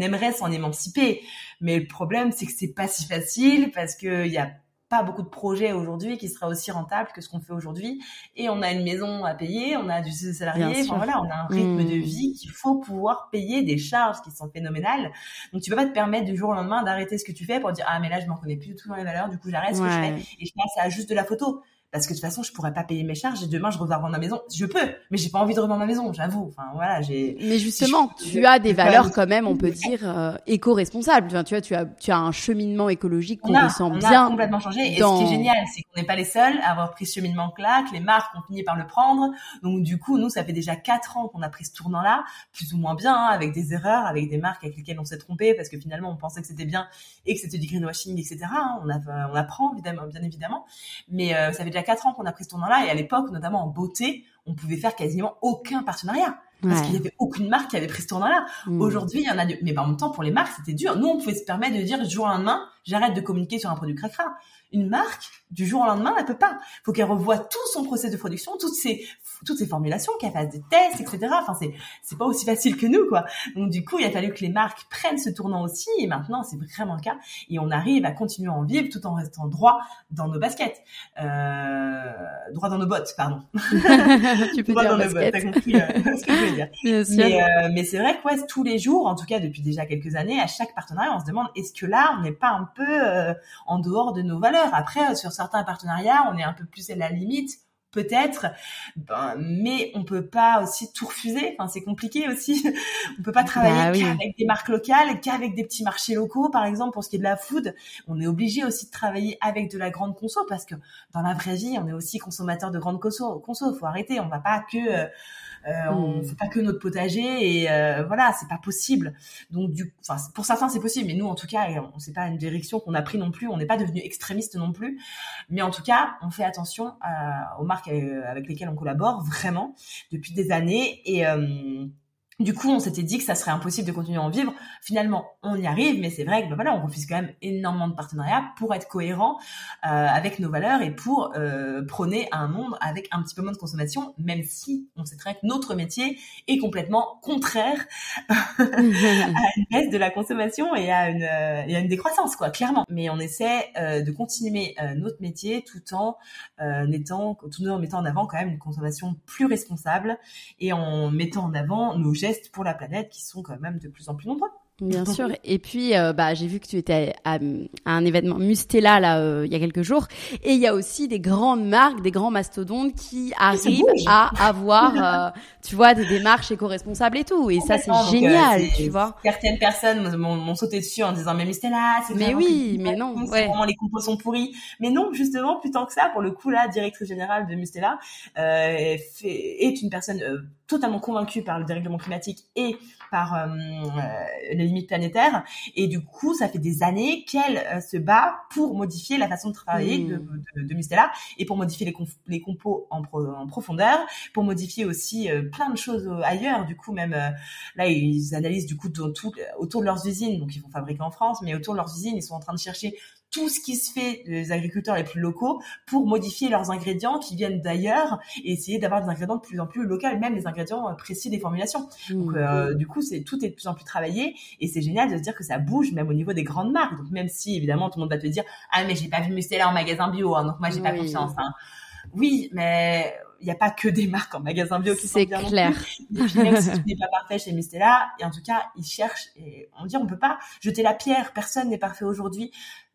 Speaker 4: aimerait s'en émanciper. Mais le problème, c'est que c'est pas si facile parce que il y a pas beaucoup de projets aujourd'hui qui seraient aussi rentables que ce qu'on fait aujourd'hui. Et on a une maison à payer, on a du salarié, enfin, voilà, on a un rythme de mmh. vie qu'il faut pouvoir payer des charges qui sont phénoménales. Donc tu peux pas te permettre du jour au lendemain d'arrêter ce que tu fais pour dire ah mais là je m'en connais plus du tout dans les valeurs, du coup j'arrête ce que je fais et je passe à juste de la photo parce que de toute façon, je pourrais pas payer mes charges et demain je revends ma maison. Je peux, mais j'ai pas envie de revendre ma maison, j'avoue. Enfin voilà, j'ai.
Speaker 1: Mais justement, tu as des valeurs quand même, on peut dire euh, éco-responsables. Enfin, tu vois, tu as tu as un cheminement écologique qu'on ressent
Speaker 4: on
Speaker 1: bien.
Speaker 4: A complètement changé. Et ce qui est génial, c'est qu'on n'est pas les seuls à avoir pris ce cheminement-là, que les marques ont fini par le prendre. Donc du coup, nous, ça fait déjà quatre ans qu'on a pris ce tournant-là, plus ou moins bien, hein, avec des erreurs, avec des marques avec lesquelles on s'est trompé parce que finalement on pensait que c'était bien et que c'était du greenwashing, etc. Hein. On, a, on apprend évidemment, bien évidemment, mais euh, ça fait déjà quatre ans qu'on a pris ce tournant-là et à l'époque, notamment en beauté, on pouvait faire quasiment aucun partenariat. Parce qu'il y avait aucune marque qui avait pris ce tournant-là. Mm. Aujourd'hui, il y en a, mais en même temps, pour les marques, c'était dur. Nous, on pouvait se permettre de dire du jour au lendemain, j'arrête de communiquer sur un produit cracra une marque, du jour au lendemain, elle peut pas. Faut qu'elle revoie tout son process de production, toutes ses, toutes ses formulations, qu'elle fasse des tests, etc. Enfin, c'est, c'est pas aussi facile que nous, quoi. Donc, du coup, il a fallu que les marques prennent ce tournant aussi. Et maintenant, c'est vraiment le cas. Et on arrive à continuer à en vivre tout en restant droit dans nos baskets. Euh, droit dans nos bottes, pardon.
Speaker 1: tu peux droit dire dans nos bottes,
Speaker 4: t'as compris euh, ce que je veux dire. Mais, euh, mais c'est vrai que, ouais, tous les jours, en tout cas depuis déjà quelques années, à chaque partenariat, on se demande, est-ce que là, on n'est pas un peu euh, en dehors de nos valeurs? Après, sur certains partenariats, on est un peu plus à la limite peut-être, ben, mais on peut pas aussi tout refuser. Enfin, c'est compliqué aussi. on peut pas travailler bah qu'avec des marques locales, qu'avec des petits marchés locaux, par exemple pour ce qui est de la food. On est obligé aussi de travailler avec de la grande conso parce que dans la vraie vie, on est aussi consommateur de grande conso. Conso, faut arrêter. On va pas que euh, euh, on hmm. fait pas que notre potager et euh, voilà, c'est pas possible. Donc du, enfin pour certains c'est possible, mais nous en tout cas, on sait pas une direction qu'on a pris non plus. On n'est pas devenu extrémiste non plus, mais en tout cas, on fait attention euh, aux marques avec lesquelles on collabore vraiment depuis des années et du coup, on s'était dit que ça serait impossible de continuer à en vivre. Finalement, on y arrive, mais c'est vrai que ben voilà, on refuse quand même énormément de partenariats pour être cohérent euh, avec nos valeurs et pour euh, prôner un monde avec un petit peu moins de consommation, même si on sait très que notre métier est complètement contraire à une baisse de la consommation et à une, euh, et à une décroissance, quoi, clairement. Mais on essaie de continuer notre métier tout en étant, tout en mettant en avant quand même une consommation plus responsable et en mettant en avant nos gestes pour la planète qui sont quand même de plus en plus nombreux.
Speaker 1: Bien sûr. Et puis, euh, bah, j'ai vu que tu étais à, un événement Mustela là euh, il y a quelques jours. Et il y a aussi des grandes marques, des grands mastodontes qui arrivent à avoir, euh, tu vois, des démarches éco-responsables et tout. Et ça, c'est génial, tu vois.
Speaker 4: Certaines personnes m'ont sauté dessus en disant mais Mustela, c'est
Speaker 1: mais oui, mais non,
Speaker 4: ouais. vraiment les compos sont pourris. Mais non, justement, plus tant que ça, pour le coup, la directrice générale de Mustela est une personne totalement convaincue par le dérèglement climatique et par euh, euh, les limites planétaires. Et du coup, ça fait des années qu'elle euh, se bat pour modifier la façon de travailler de, mmh. de, de, Mustela et pour modifier les, les compos en, en, profondeur, pour modifier aussi plein de choses ailleurs. Du coup, même là, ils analysent du coup tout, autour de leurs usines, donc ils vont fabriquer en France, mais autour de leurs usines, ils sont en train de chercher tout ce qui se fait des agriculteurs les plus locaux pour modifier leurs ingrédients qui viennent d'ailleurs et essayer d'avoir des ingrédients de plus en plus locaux, même les ingrédients précis des formulations. Donc euh, du coup, c'est tout est de plus en plus travaillé et c'est génial de se dire que ça bouge même au niveau des grandes marques. Donc même si évidemment tout le monde va te dire ah mais j'ai pas vu Mustela en magasin bio, hein, donc moi j'ai pas confiance. Hein. Oui, mais il n'y a pas que des marques en magasin bio qui sont bien
Speaker 1: clair.
Speaker 4: Non plus. même si tu n'es pas parfait chez Mustela, et en tout cas, ils cherchent et on dit on peut pas jeter la pierre. Personne n'est parfait aujourd'hui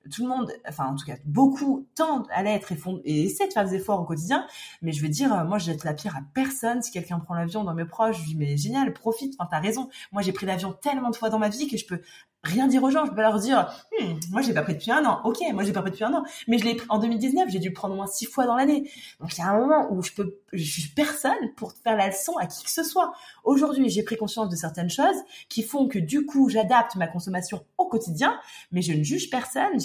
Speaker 4: tout le monde, enfin en tout cas beaucoup tendent à l'être et, font, et essaient de faire des efforts au quotidien. Mais je veux dire, euh, moi je jette la pierre à personne. Si quelqu'un prend l'avion dans mes proches, je dis mais génial, profite. Enfin t'as raison. Moi j'ai pris l'avion tellement de fois dans ma vie que je peux rien dire aux gens. Je peux leur dire, hmm, moi j'ai pas pris depuis un an. Ok, moi j'ai pas pris depuis un an, mais je l'ai en 2019. J'ai dû prendre au moins six fois dans l'année. Donc il y a un moment où je peux, je suis personne pour faire la leçon à qui que ce soit. Aujourd'hui, j'ai pris conscience de certaines choses qui font que du coup j'adapte ma consommation au quotidien, mais je ne juge personne.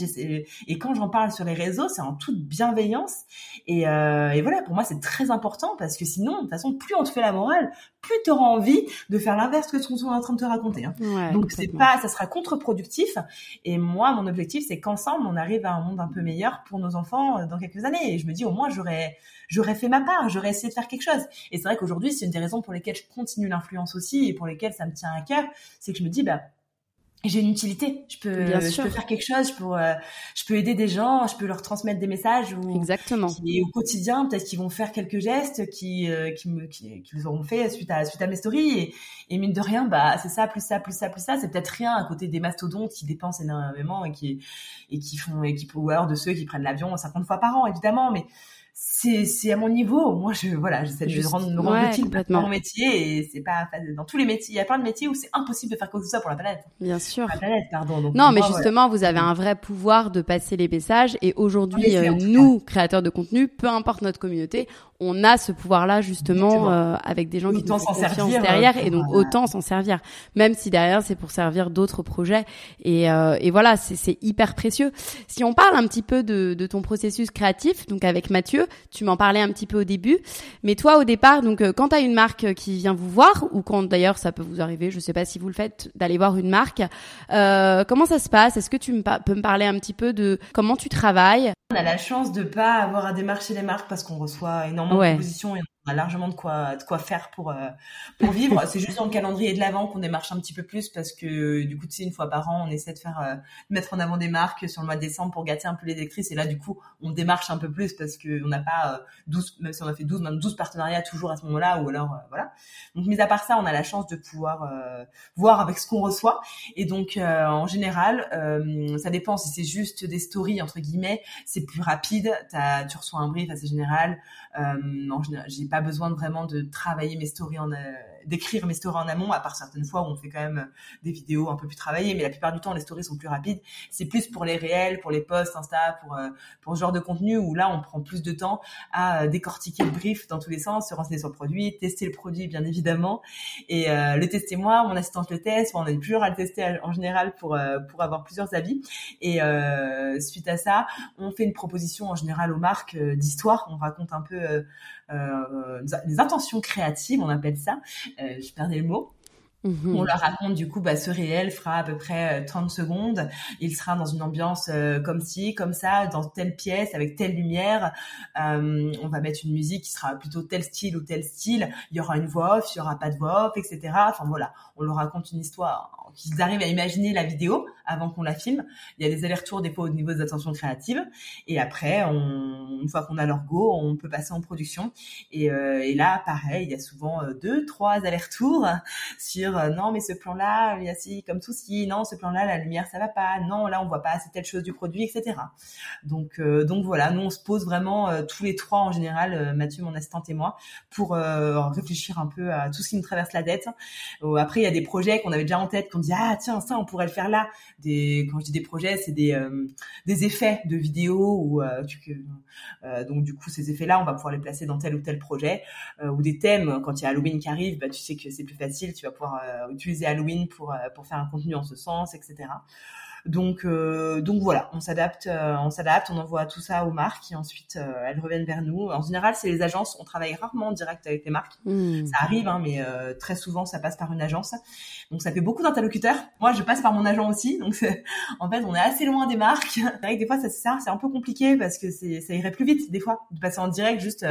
Speaker 4: Et quand j'en parle sur les réseaux, c'est en toute bienveillance. Et, euh, et voilà, pour moi c'est très important parce que sinon, de toute façon, plus on te fait la morale, plus tu auras envie de faire l'inverse que ce qu'on est en train de te raconter. Hein. Donc c'est pas, ça sera contre-productif. Et moi, mon objectif, c'est qu'ensemble, on arrive à un monde un peu meilleur pour nos enfants euh, dans quelques années. Et je me dis, au moins, j'aurais, j'aurais fait ma part, j'aurais essayé de faire quelque chose. Et c'est vrai qu'aujourd'hui, c'est une des raisons pour lesquelles je continue l'influence aussi et pour lesquelles ça me tient à cœur, c'est que je me dis, bah j'ai une utilité. Je peux, je peux faire quelque chose. Je peux, euh, je peux aider des gens. Je peux leur transmettre des messages. Ou,
Speaker 1: Exactement.
Speaker 4: Et au quotidien, peut-être qu'ils vont faire quelques gestes qui, euh, qui me, qui, qu'ils auront fait suite à, suite à mes stories. Et, et mine de rien, bah, c'est ça, plus ça, plus ça, plus ça. C'est peut-être rien à côté des mastodontes qui dépensent énormément et qui, et qui font, et qui, ou alors de ceux qui prennent l'avion 50 fois par an, évidemment. Mais c'est à mon niveau. Moi je voilà j'essaie de rendre me rendre utile dans mon métier et c'est pas dans tous les métiers il y a plein de métiers où c'est impossible de faire quoi que ce soit pour la planète.
Speaker 1: Bien sûr.
Speaker 4: la planète pardon.
Speaker 1: Non mais justement vous avez un vrai pouvoir de passer les messages et aujourd'hui euh, nous créateurs de contenu peu importe notre communauté on a ce pouvoir-là justement euh, avec des gens qui nous font confiance derrière et donc autant s'en servir, même si derrière c'est pour servir d'autres projets. Et, euh, et voilà c'est hyper précieux. Si on parle un petit peu de, de ton processus créatif, donc avec Mathieu, tu m'en parlais un petit peu au début, mais toi au départ donc euh, quand tu as une marque qui vient vous voir ou quand d'ailleurs ça peut vous arriver, je sais pas si vous le faites d'aller voir une marque, euh, comment ça se passe? Est-ce que tu me peux me parler un petit peu de comment tu travailles?
Speaker 4: On a la chance de pas avoir à démarcher les marques parce qu'on reçoit énormément ouais. propositions et on a largement de quoi de quoi faire pour euh, pour vivre. c'est juste dans le calendrier de l'avant qu'on démarche un petit peu plus parce que du coup tu sais une fois par an on essaie de faire euh, mettre en avant des marques sur le mois de décembre pour gâter un peu les lectrices et là du coup on démarche un peu plus parce que on n'a pas euh, 12 même si on a fait 12 même 12 partenariats toujours à ce moment-là ou alors euh, voilà. Donc mis à part ça on a la chance de pouvoir voir avec ce qu'on reçoit et donc en général ça dépend si c'est juste des stories entre guillemets c'est plus rapide as, tu reçois un brief assez général général j'ai pas besoin vraiment de travailler mes stories en, euh, d'écrire mes stories en amont, à part certaines fois où on fait quand même des vidéos un peu plus travaillées, mais la plupart du temps les stories sont plus rapides. C'est plus pour les réels, pour les posts Insta, pour euh, pour ce genre de contenu où là on prend plus de temps à euh, décortiquer le brief dans tous les sens, se renseigner sur le produit, tester le produit bien évidemment et le tester moi, mon assistante le teste, on est toujours à le tester en général pour pour avoir plusieurs avis et suite à ça, on fait une proposition en général aux marques d'histoire, on raconte un peu euh, les intentions créatives, on appelle ça. Euh, je perdais le mot. Mhm. On leur raconte du coup, bah, ce réel fera à peu près 30 euh, secondes. Il sera dans une ambiance comme ci, comme ça, dans telle pièce, avec telle lumière. on va mettre une musique qui sera plutôt tel style ou tel style. Il y aura une voix off, il y aura pas de voix off, etc. Enfin voilà, on leur raconte une histoire qu'ils arrivent à imaginer la vidéo avant qu'on la filme. Il y a des allers-retours des fois au niveau des attentions créatives. Et après, on, une fois qu'on a leur go, on peut passer en production. Et, euh, et là, pareil, il y a souvent euh, deux, trois allers-retours sur euh, non, mais ce plan-là, il y a si comme tout ci, non, ce plan-là, la lumière, ça va pas, non, là, on voit pas assez telle chose du produit, etc. Donc, donc voilà, nous, on se pose vraiment tous les trois en général, Mathieu, mon assistante et moi, pour réfléchir un peu à tout ce qui nous traverse la tête. après, il y a des projets qu'on avait déjà en tête, qu'on dit ah tiens ça on pourrait le faire là des quand je dis des projets c'est des euh, des effets de vidéo ou euh, euh, donc du coup ces effets là on va pouvoir les placer dans tel ou tel projet ou des thèmes. Quand il y a Halloween qui arrive bah tu sais que c'est plus facile tu vas pouvoir utiliser Halloween pour pour faire un contenu en ce sens etc donc, euh, donc voilà, on s'adapte, euh, on s'adapte, on envoie tout ça aux marques et ensuite euh, elles reviennent vers nous. En général, c'est les agences. On travaille rarement en direct avec les marques. Hmm. Ça arrive, hein, mais très souvent ça passe par une agence. Donc ça fait beaucoup d'interlocuteurs. Moi, je passe par mon agent aussi. Donc en fait, on est assez loin des marques. C'est vrai que des fois ça ça c'est un peu compliqué parce que ça irait plus vite des fois de passer en direct juste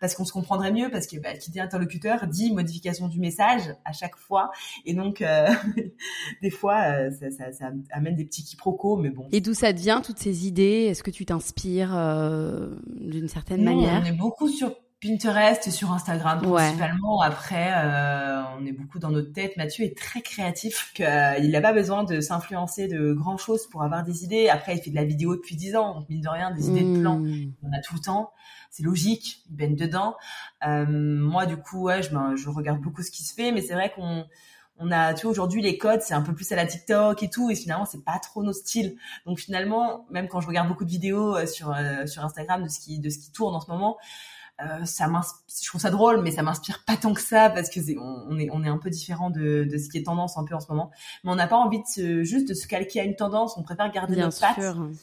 Speaker 4: parce qu'on se comprendrait mieux parce que bah, qui dit interlocuteur dit modification du message à chaque fois et donc des fois ça, ça, ça amène des petits quiproquos, mais bon.
Speaker 1: Et d'où ça devient toutes ces idées? Est-ce que tu t'inspires euh, d'une certaine manière
Speaker 4: On est beaucoup sur Pinterest et sur Instagram principalement. Après, euh, on est beaucoup dans notre tête. Mathieu est très créatif. qu'il euh, il n'a pas besoin de s'influencer de grand chose pour avoir des idées. Après, il fait de la vidéo depuis 10 ans, donc mine de rien, des idées de plans, hmm. on a tout le temps. C'est logique, il baigne dedans. moi, du coup, ouais, je, ben, je regarde beaucoup ce qui se fait, mais c'est vrai qu'on on a, tu vois, aujourd'hui les codes, c'est un peu plus à la TikTok et tout, et finalement c'est pas trop nos styles. Donc finalement, même quand je regarde beaucoup de vidéos euh, sur euh, sur Instagram de ce qui de ce qui tourne en ce moment, euh, ça je trouve ça drôle, mais ça m'inspire pas tant que ça parce que on, est on est un peu différent de, de ce qui est tendance un peu en ce moment. Mais on n'a pas envie de se, juste de se calquer à une tendance. On préfère garder notre patte,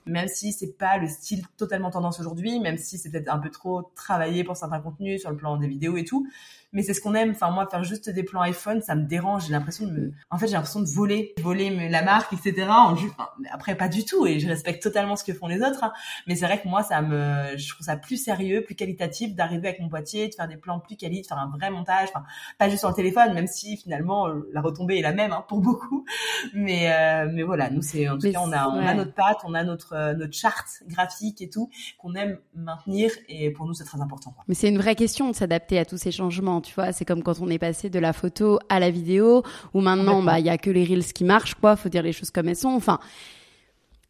Speaker 4: même si c'est pas le style totalement tendance aujourd'hui, même si c'est peut-être un peu trop travaillé pour certains contenus sur le plan des vidéos et tout mais c'est ce qu'on aime. Enfin, moi, faire juste des plans iPhone, ça me dérange. J'ai l'impression de me, en fait, j'ai l'impression de voler, voler la marque, etc. En après, pas du tout. Et je respecte totalement ce que font les autres. Hein. Mais c'est vrai que moi, ça me, je trouve ça plus sérieux, plus qualitatif d'arriver avec mon boîtier, de faire des plans plus quali, de faire un vrai montage. Enfin, pas juste sur le téléphone, même si finalement euh, la retombée est la même hein, pour beaucoup. Mais, euh, mais voilà, nous, c'est en tout cas, on a, on a notre patte, on a notre euh, notre charte graphique et tout qu'on aime maintenir. Et pour nous, c'est très important. Quoi.
Speaker 1: Mais c'est une vraie question de s'adapter à tous ces changements tu vois. C'est comme quand on est passé de la photo à la vidéo, où maintenant, bah, il y a que les reels qui marchent, quoi. Faut dire les choses comme elles sont. Enfin,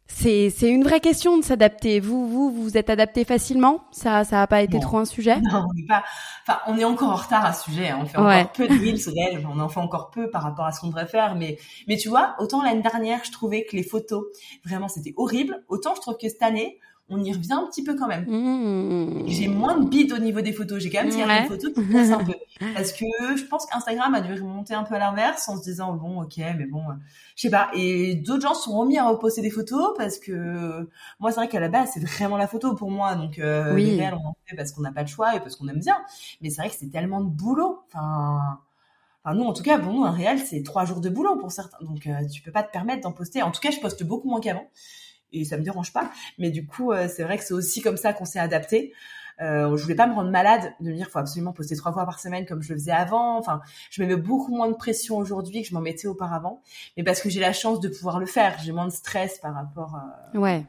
Speaker 1: C'est c'est une vraie question de s'adapter. Vous vous vous êtes adapté facilement? Ça ça a pas été trop un sujet?
Speaker 4: Non, on n'est pas. Enfin, on est encore en retard à ce sujet. Hein. On fait encore peu de reels réel. On en fait encore peu par rapport à ce qu'on devrait faire. Mais mais tu vois, autant l'année dernière, je trouvais que les photos vraiment c'était horrible. Autant je trouve que cette année, on y revient un petit peu quand même.
Speaker 1: Mmh.
Speaker 4: J'ai moins de bide au niveau des photos. J'ai quand même tiré ouais. des photos qui me un peu. Parce que je pense qu'Instagram a dû remonter un peu à l'inverse en se disant, bon, ok, mais bon, je sais pas. Et d'autres gens sont remis à reposter des photos parce que moi, c'est vrai qu'à la base, c'est vraiment la photo pour moi. Donc, euh,
Speaker 1: oui.
Speaker 4: les réels, on en fait parce qu'on n'a pas de choix et parce qu'on aime bien. Mais c'est vrai que c'est tellement de boulot. Enfin, Enfin, nous, en tout cas, pour nous, un réel, c'est trois jours de boulot pour certains. Donc, euh, tu peux pas te permettre d'en poster. En tout cas, je poste beaucoup moins qu'avant et ça me dérange pas. Mais du coup, euh, c'est vrai que c'est aussi comme ça qu'on s'est adapté. Euh, je voulais pas me rendre malade de me dire faut absolument poster trois fois par semaine comme je le faisais avant. Enfin, je me mets beaucoup moins de pression aujourd'hui que je m'en mettais auparavant, mais parce que j'ai la chance de pouvoir le faire. J'ai moins de stress par rapport.
Speaker 1: Euh, ouais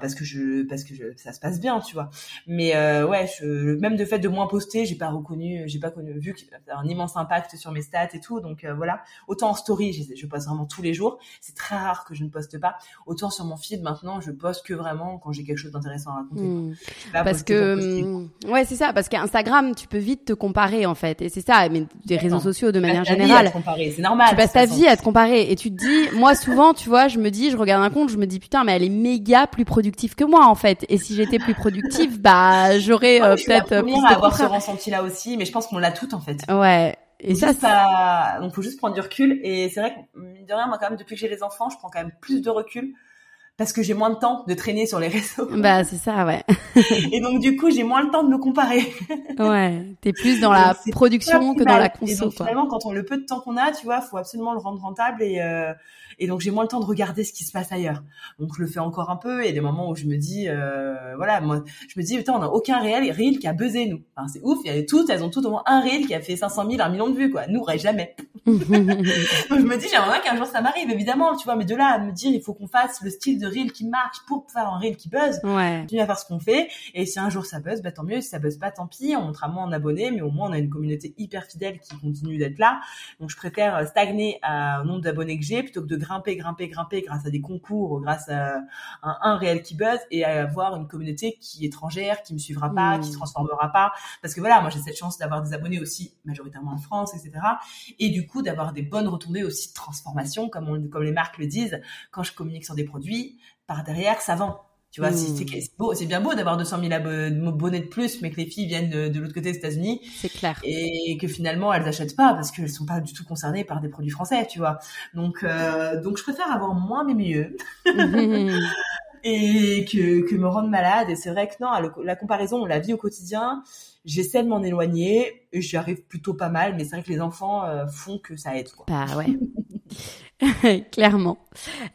Speaker 4: parce que je parce que je, ça se passe bien tu vois. Mais euh, ouais je, même de fait de moins poster j'ai pas reconnu j'ai pas connu vu ça a un immense impact sur mes stats et tout donc euh, voilà. Autant en story je, je poste vraiment tous les jours. C'est très rare que je ne poste pas. Autant sur mon feed maintenant je poste que vraiment quand j'ai quelque chose d'intéressant à raconter
Speaker 1: mmh. parce que mmh, ouais c'est ça parce qu'Instagram tu peux vite te comparer en fait et c'est ça mais des réseaux sociaux de manière générale.
Speaker 4: c'est normal
Speaker 1: tu passes ta vie à te comparer et tu te dis moi souvent tu vois je me dis je regarde un compte je me dis putain mais elle est méga plus productive que moi en fait. Et si j'étais plus productive, bah j'aurais euh, peut-être
Speaker 4: plus
Speaker 1: de
Speaker 4: avoir ce ressenti là aussi, mais je pense qu'on l'a tout en fait.
Speaker 1: Ouais. Et ça,
Speaker 4: ça, donc faut juste prendre du recul. Et c'est vrai que mine de rien, moi quand même depuis que j'ai les enfants, je prends quand même plus de recul parce que j'ai moins de temps de traîner sur les réseaux.
Speaker 1: Bah c'est ça, ouais.
Speaker 4: et donc du coup, j'ai moins le temps de me comparer.
Speaker 1: ouais, t'es plus dans la production que dans la conso.
Speaker 4: Et donc,
Speaker 1: quoi.
Speaker 4: Quand on le peu de temps qu'on a, tu vois, faut absolument le rendre rentable et euh, et donc j'ai moins le temps de regarder ce qui se passe ailleurs. Donc je le fais encore un peu. Il y a des moments où je me dis, euh, voilà, moi, je me dis, putain, on n'a aucun réel reel qui a buzzé nous. Enfin, c'est ouf. Il y a toutes, elles ont toutes au moins un reel qui a fait 500 000, un million de vues, quoi. Nous, jamais. donc je me dis, j'aimerais qu'un jour ça m'arrive, évidemment, tu vois. Mais de là à me dire, il faut qu'on fasse le style de reel qui marche pour faire un reel qui buzz.
Speaker 1: Ouais.
Speaker 4: Continuer à faire ce qu'on fait. Et si un jour ça buzz, bah tant mieux. Si ça buzz pas, tant pis. On montera moins en abonnés, mais au moins on a une communauté hyper fidèle qui continue d'être là. Donc je préfère stagner à, au nombre d'abonnés que j'ai plutôt que de grimper, grimper, grimper grâce à des concours, grâce à un, un réel qui buzz et à avoir une communauté qui est étrangère, qui me suivra pas, qui se transformera pas. Parce que voilà, moi j'ai cette chance d'avoir des abonnés aussi majoritairement en France, etc. Et du coup d'avoir des bonnes retombées aussi de transformation, comme on, comme les marques le disent. Quand je communique sur des produits, par derrière, ça vend. Tu vois,
Speaker 1: Mmh.
Speaker 4: c'est beau, c'est bien beau d'avoir 200 000 abonnés de plus, mais que les filles viennent de, de l'autre côté des États-Unis
Speaker 1: C'est clair.
Speaker 4: et que finalement elles achètent pas parce qu'elles sont pas du tout concernées par des produits français, tu vois. Donc, euh, donc je préfère avoir moins mais mieux et que, que me rendre malade. Et c'est vrai que non, la, comparaison, la vie au quotidien, j'essaie de m'en éloigner et j'y arrive plutôt pas mal. Mais c'est vrai que les enfants euh, font que ça aide. Quoi.
Speaker 1: Bah ouais. Clairement.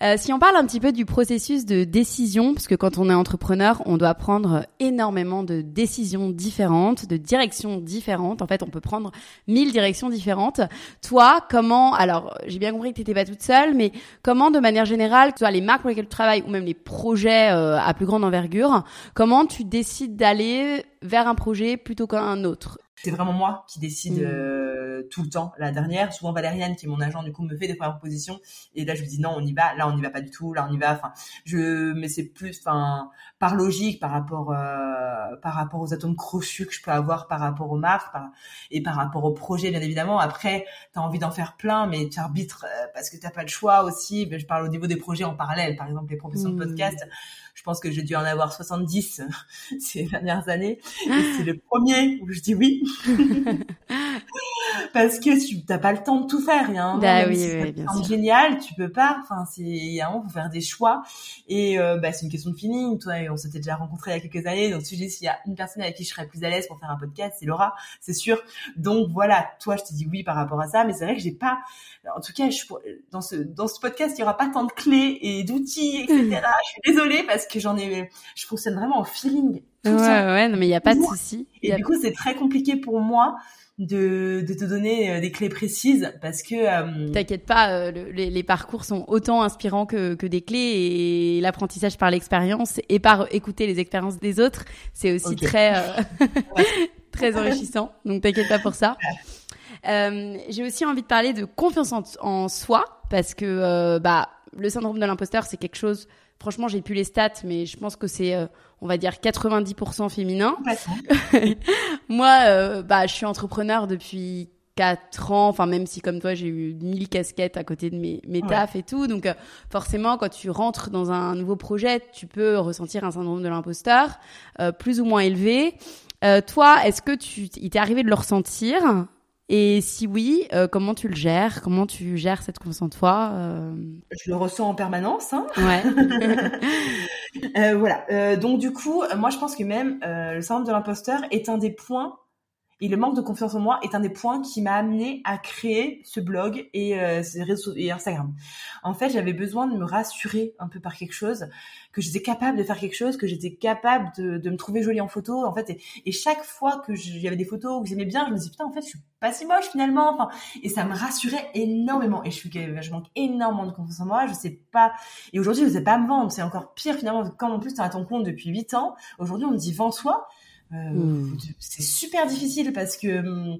Speaker 1: Euh, si on parle un petit peu du processus de décision, parce que quand on est entrepreneur, on doit prendre énormément de décisions différentes, de directions différentes. En fait, on peut prendre mille directions différentes. Toi, comment Alors, j'ai bien compris que tu n'étais pas toute seule, mais comment, de manière générale, que les marques pour lesquelles tu travailles ou même les projets euh, à plus grande envergure, comment tu décides d'aller vers un projet plutôt qu'un autre?
Speaker 4: C'est vraiment moi qui décide
Speaker 1: Mmh.
Speaker 4: euh, tout le temps. La dernière, souvent Valériane, qui est mon agent, du coup, me fait des premières propositions. Et là, je lui dis non, on y va. Là, on n'y va pas du tout. Là, on y va. Enfin, je, mais c'est plus, enfin, par logique, par rapport, euh, par rapport aux atomes crochus que je peux avoir, par rapport aux marques, par, et par rapport au projet, bien évidemment. Après, t'as envie d'en faire plein, mais tu arbitres euh, parce que t'as pas le choix aussi. Mais je parle au niveau des projets en parallèle. Par exemple, les professions
Speaker 1: Mmh.
Speaker 4: de podcast. Je pense que j'ai dû en avoir 70 ces dernières années. Et c'est le premier où je dis oui. Parce que tu t'as pas le temps de tout faire. Il y a un moment,
Speaker 1: Bah oui,
Speaker 4: si
Speaker 1: oui, bien sûr.
Speaker 4: génial, tu peux pas. Enfin, c'est il y a un moment faut faire des choix. Et euh, bah, c'est une question de feeling. Toi, et on s'était déjà rencontrés il y a quelques années. Donc, je dis s'il y a une personne avec qui je serais plus à l'aise pour faire un podcast, c'est Laura, c'est sûr. Donc voilà, toi, je te dis oui par rapport à ça. Mais c'est vrai que j'ai pas. En tout cas, je, dans ce dans ce podcast, il y aura pas tant de clés et d'outils, etc. je suis désolée parce que j'en ai. Je fonctionne vraiment au feeling. tout
Speaker 1: Ouais, ouais, non, mais il n'y a pas de souci.
Speaker 4: Et
Speaker 1: a-
Speaker 4: du coup, c'est très compliqué pour moi de, de te donner euh, des clés précises parce que euh,
Speaker 1: T'inquiète pas, euh, le- les, les parcours sont autant inspirants que, que des clés et l'apprentissage par l'expérience et par écouter les expériences des autres, c'est aussi très euh, très enrichissant. Donc t'inquiète pas pour ça. Euh, J'ai aussi envie de parler de confiance en, en soi parce que euh, bah le syndrome de l'imposteur, c'est quelque chose. Franchement, j'ai plus les stats, mais je pense que c'est, euh, on va dire, 90% féminin. Moi, euh, bah, je suis entrepreneur depuis 4 ans, enfin même si comme toi j'ai eu 1000 casquettes à côté de mes, mes tafs et tout, donc euh, forcément quand tu rentres dans un nouveau projet, tu peux ressentir un syndrome de l'imposteur plus ou moins élevé. toi, est-ce que tu, il t'est arrivé de le ressentir? Et si oui, euh, comment tu le gères? Comment tu gères cette confiance en toi euh?
Speaker 4: Je le ressens en permanence. Hein
Speaker 1: ouais.
Speaker 4: euh, voilà. donc du coup, moi je pense que même le syndrome de l'imposteur est un des points et le manque de confiance en moi est un des points qui m'a amené à créer ce blog et euh, et Instagram. En fait, j'avais besoin de me rassurer un peu par quelque chose, que j'étais capable de faire quelque chose, que j'étais capable de, me trouver jolie en photo. En fait, et, chaque fois que j'avais des photos que j'aimais bien, je me disais putain, en fait, je suis pas si moche finalement. Et ça me rassurait énormément. Et je manque énormément de confiance en moi. Je sais pas. Et aujourd'hui, je sais pas me vendre. C'est encore pire finalement. Quand en plus tu as ton compte depuis 8 ans, aujourd'hui on me dit vends-toi. Euh, hmm. C'est super difficile parce que hum,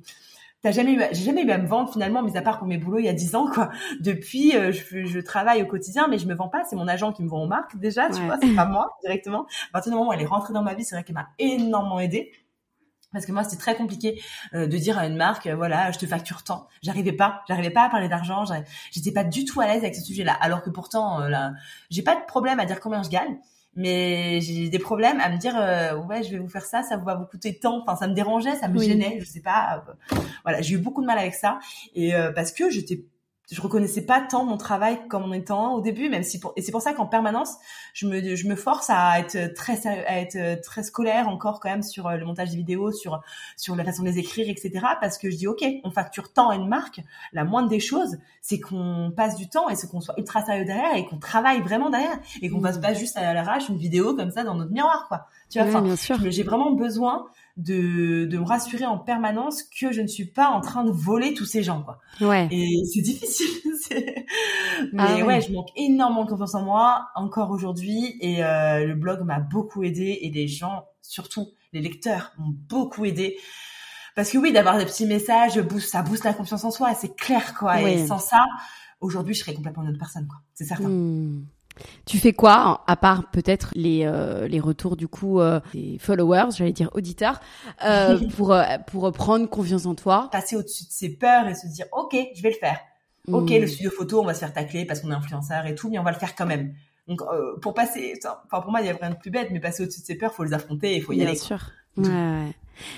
Speaker 4: t'as jamais eu, j'ai jamais eu à me vendre finalement, mis à part pour mes boulots il y a dix ans quoi. Depuis, euh, je, je, travaille au quotidien, mais je me vends pas. C'est mon agent qui me vend aux marques déjà, tu vois, c'est pas moi directement. À partir du moment où elle est rentrée dans ma vie, c'est vrai qu'elle m'a énormément aidée. Parce que moi, c'était très compliqué euh, de dire à une marque, voilà, je te facture tant. J'arrivais pas, j'arrivais pas à parler d'argent. J'étais pas du tout à l'aise avec ce sujet-là. Alors que pourtant, là, j'ai pas de problème à dire combien je gagne mais j'ai des problèmes à me dire euh, ouais je vais vous faire ça ça va vous coûter tant. Enfin ça me dérangeait ça me gênait je sais pas. Euh, voilà j'ai eu beaucoup de mal avec ça. Et euh, parce que j'étais je reconnaissais pas tant mon travail comme en étant au début, même si pour, et c'est pour ça qu'en permanence, je me, je me force à être très à être très scolaire encore quand même sur euh, le montage des vidéos, sur, sur la façon de les écrire, etc. Parce que je dis, OK, on facture tant à une marque. La moindre des choses, c'est qu'on passe du temps et c'est qu'on soit ultra sérieux derrière et qu'on travaille vraiment derrière et qu'on fasse pas juste à l'arrache une vidéo comme ça dans notre miroir, quoi. Tu vois,
Speaker 1: bien sûr.
Speaker 4: j'ai vraiment besoin de, de me rassurer en permanence que je ne suis pas en train de voler tous ces gens, quoi.
Speaker 1: Ouais.
Speaker 4: Et c'est difficile. Mais ah ouais. je manque énormément de confiance en moi encore aujourd'hui et euh, le blog m'a beaucoup aidé et les gens, surtout les lecteurs, m'ont beaucoup aidé. Parce que oui, d'avoir des petits messages, ça booste la confiance en soi, c'est clair, quoi. Et sans ça, aujourd'hui, je serais complètement une autre personne, quoi. C'est certain.
Speaker 1: Hmm. Tu fais quoi, à part peut-être les, euh, les retours du coup euh, des followers, j'allais dire auditeurs, euh, pour, pour prendre confiance en toi?
Speaker 4: Passer au-dessus de ses peurs et se dire, ok, je vais le faire. Ok, le hmm. studio photo, on va se faire tacler parce qu'on est influenceur et tout, mais on va le faire quand même. Donc, pour passer, enfin pour moi, il y a rien de plus bête, mais passer au-dessus de ses peurs, faut les affronter, il faut y
Speaker 1: Bien
Speaker 4: aller.
Speaker 1: Bien sûr. Ouais,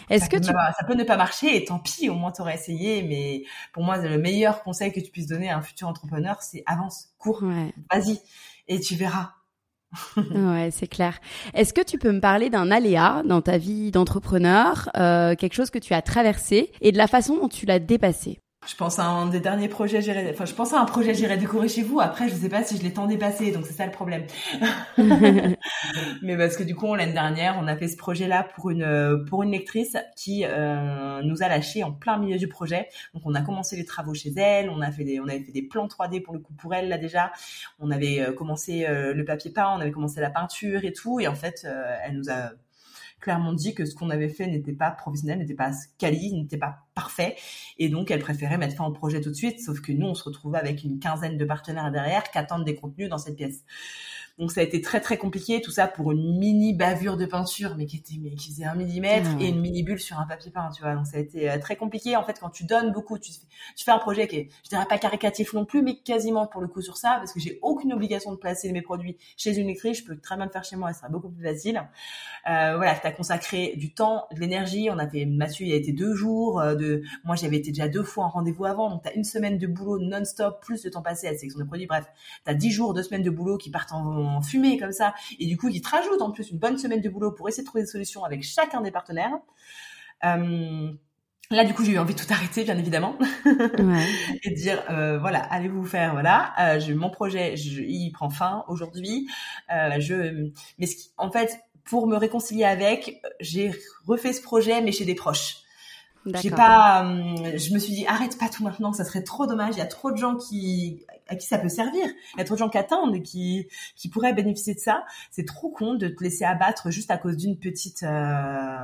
Speaker 1: Est-ce que tu...
Speaker 4: ça peut ne pas marcher et tant pis, au moins t'aurais essayé. Mais pour moi, le meilleur conseil que tu puisses donner à un futur entrepreneur, c'est avance, cours, vas-y et tu verras.
Speaker 1: ouais, c'est clair. Est-ce que tu peux me parler d'un aléa dans ta vie d'entrepreneur, euh, quelque chose que tu as traversé et de la façon dont tu l'as dépassé?
Speaker 4: Je pense à un des derniers projets, j'irai, enfin, je pense à un projet, j'irai décorer chez vous. Après, je sais pas si je l'ai tant dépassé, donc c'est ça le problème. Mais parce que du coup, l'année dernière, on a fait ce projet-là pour une, pour une lectrice qui euh, nous a lâché en plein milieu du projet. Donc, on a commencé les travaux chez elle, on a fait des, on avait fait des plans 3D pour le coup pour elle là déjà. On avait euh, commencé euh, le papier peint, on avait commencé la peinture et tout, et en fait, euh, elle nous a clairement dit que ce qu'on avait fait n'était pas professionnel, n'était pas quali, n'était pas parfait. Et donc, elle préférait mettre fin au projet tout de suite. Sauf que nous, on se retrouvait avec une quinzaine de partenaires derrière qui attendent des contenus dans cette pièce. Donc ça a été très très compliqué, tout ça pour une mini bavure de peinture, mais qui était mais qui faisait un millimètre et une mini bulle sur un papier peint, tu vois. Donc ça a été euh, très compliqué. En fait, quand tu donnes beaucoup, tu, tu fais un projet qui est, je dirais pas caricatif non plus, mais quasiment pour le coup sur ça, parce que j'ai aucune obligation de placer mes produits chez une lectrice. Je peux très bien le faire chez moi, et ça sera beaucoup plus facile. Euh, voilà, as consacré du temps, de l'énergie. On a fait Mathieu, il a été deux jours. Euh, de, moi j'avais été déjà deux fois en rendez-vous avant, donc t'as une semaine de boulot non-stop plus de temps passé à la sélection de produits. Bref, t'as dix jours, deux semaines de boulot qui partent en en fumée comme ça, et du coup qui te rajoute en plus une bonne semaine de boulot pour essayer de trouver des solutions avec chacun des partenaires. Euh, là, du coup, j'ai eu envie de tout arrêter, bien évidemment, et de dire euh, voilà, allez vous faire, voilà, euh, mon projet, je, il prend fin aujourd'hui. je, mais ce qui, en fait, pour me réconcilier avec, j'ai refait ce projet, mais chez des proches. J'ai pas, je me suis dit arrête pas tout maintenant, ça serait trop dommage. Il y a trop de gens qui à qui ça peut servir. Il y a trop de gens qui attendent et qui, qui pourraient bénéficier de ça. C'est trop con de te laisser abattre juste à cause d'une petite, euh,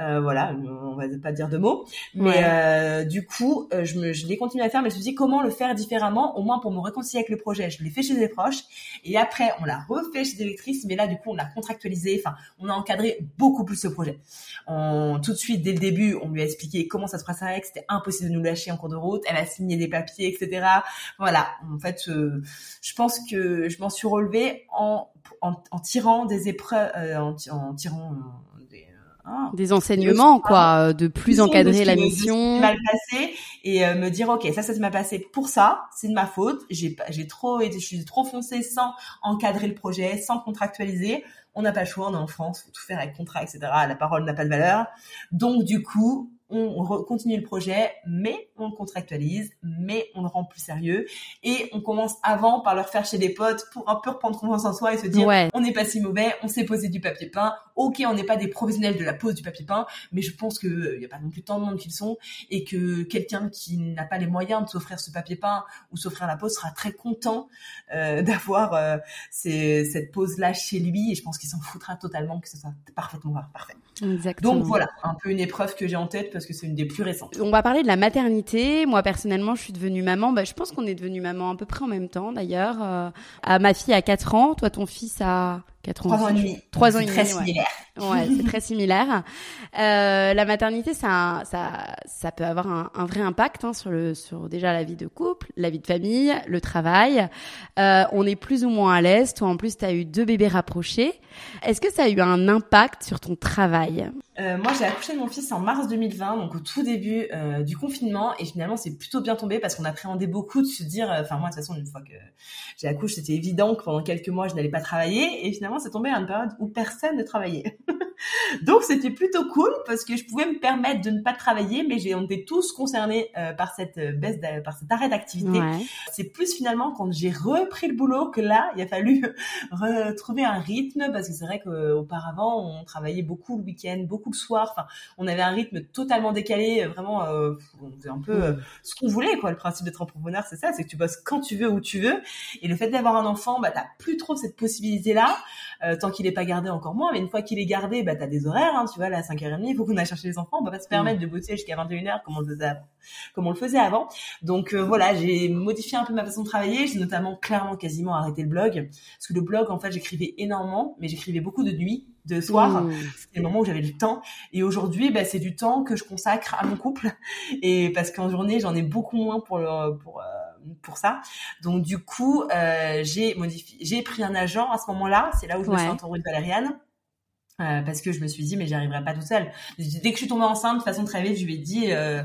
Speaker 4: Euh, voilà, on va pas dire de mots. Mais euh, du coup, euh, je, me, je l'ai continué à faire, mais je me suis dit comment le faire différemment, au moins pour me réconcilier avec le projet. Je l'ai fait chez des proches, et après on l'a refait chez des lectrices, mais là du coup on l'a contractualisé. Enfin, on a encadré beaucoup plus ce projet. On, tout de suite, dès le début, on lui a expliqué comment ça se passerait, que c'était impossible de nous lâcher en cours de route. Elle a signé des papiers, etc. Voilà. En fait, je pense que je m'en suis relevée en en, en tirant des épreuves, en, en tirant
Speaker 1: ah. des enseignements, quoi, de plus encadrer la mission.
Speaker 4: mal passé et euh, me dire ok ça ça m'a passé pour ça, c'est de ma faute. J'ai j'ai trop été, je suis trop foncé sans encadrer le projet, sans contractualiser. On n'a pas le choix, on est en France, faut tout faire avec contrat, etc. La parole n'a pas de valeur. Donc du coup, on continue le projet, mais on le contractualise, mais on le rend plus sérieux et on commence avant par leur faire chez des potes pour un peu reprendre confiance en soi et se dire on n'est pas si mauvais, on s'est posé du papier peint. Ok, on n'est pas des professionnels de la pose du papier peint, mais je pense que il y a pas non plus tant de monde qu'ils sont et que quelqu'un qui n'a pas les moyens de s'offrir ce papier peint ou s'offrir la pose sera très content euh, d'avoir euh, cette pose là chez lui et je pense qu'il s'en foutra totalement que ce soit parfaitement parfait.
Speaker 1: Exactement.
Speaker 4: Donc voilà, un peu une épreuve que j'ai en tête parce que c'est une des plus récentes.
Speaker 1: On va parler de la maternité. Moi personnellement, je suis devenue maman. Bah, je pense qu'on est devenu maman à peu près en même temps d'ailleurs. Euh, ma fille a 4 ans, toi ton fils a 4
Speaker 4: ans. 3 ans et demi.
Speaker 1: 3 ans et
Speaker 4: demi. Très similaire.
Speaker 1: Ouais, c'est très similaire. Euh, la maternité, ça, ça, ça peut avoir un, un vrai impact hein, sur le, sur déjà la vie de couple, la vie de famille, le travail. Euh, on est plus ou moins à l'aise. Toi, en plus, tu as eu deux bébés rapprochés. Est-ce que ça a eu un impact sur ton travail?
Speaker 4: Euh, Moi, j'ai accouché de mon fils en mars 2020, donc au tout début euh, du confinement, et finalement, c'est plutôt bien tombé parce qu'on appréhendait beaucoup de se dire, euh, enfin moi, de toute façon, une fois que j'ai accouché, c'était évident que pendant quelques mois, je n'allais pas travailler, et finalement, c'est tombé à une période où personne ne travaillait. Donc c'était plutôt cool parce que je pouvais me permettre de ne pas travailler, mais j'ai on était tous concernés euh, par cette euh, baisse, par cet arrêt d'activité. C'est plus finalement quand j'ai repris le boulot que là, il a fallu retrouver un rythme parce que c'est vrai qu'auparavant on travaillait beaucoup le week-end, beaucoup le soir. Enfin, on avait un rythme totalement décalé. Vraiment, euh, on faisait un peu ce qu'on voulait quoi. Le principe d'être entrepreneur, c'est ça, c'est que tu bosses quand tu veux, où tu veux. Et le fait d'avoir un enfant, bah t'as plus trop cette possibilité là. tant qu'il est pas gardé encore moins, mais une fois qu'il est gardé, bah t'as des horaires, hein, tu vois, là, à 5h30, il faut qu'on aille chercher les enfants, on va pas se permettre mm. de bosser jusqu'à 21h comme on le faisait avant. Comme on le faisait avant. Donc euh, voilà, j'ai modifié un peu ma façon de travailler, j'ai notamment clairement quasiment arrêté le blog, parce que le blog, en fait, j'écrivais énormément, mais j'écrivais beaucoup de nuit, de soir. Mm. C'était le moment où j'avais du temps. Et aujourd'hui, bah, c'est du temps que je consacre à mon couple. Et parce qu'en journée, j'en ai beaucoup moins pour le, pour, euh, pour ça. Donc du coup, euh, j'ai modifié, j'ai pris un agent à ce moment-là. C'est là où je me suis entourée de Valériane. Euh, parce que je me suis dit mais j'y arriverai pas toute seule. Dès que je suis tombée enceinte, de façon très vite, je lui ai dit euh,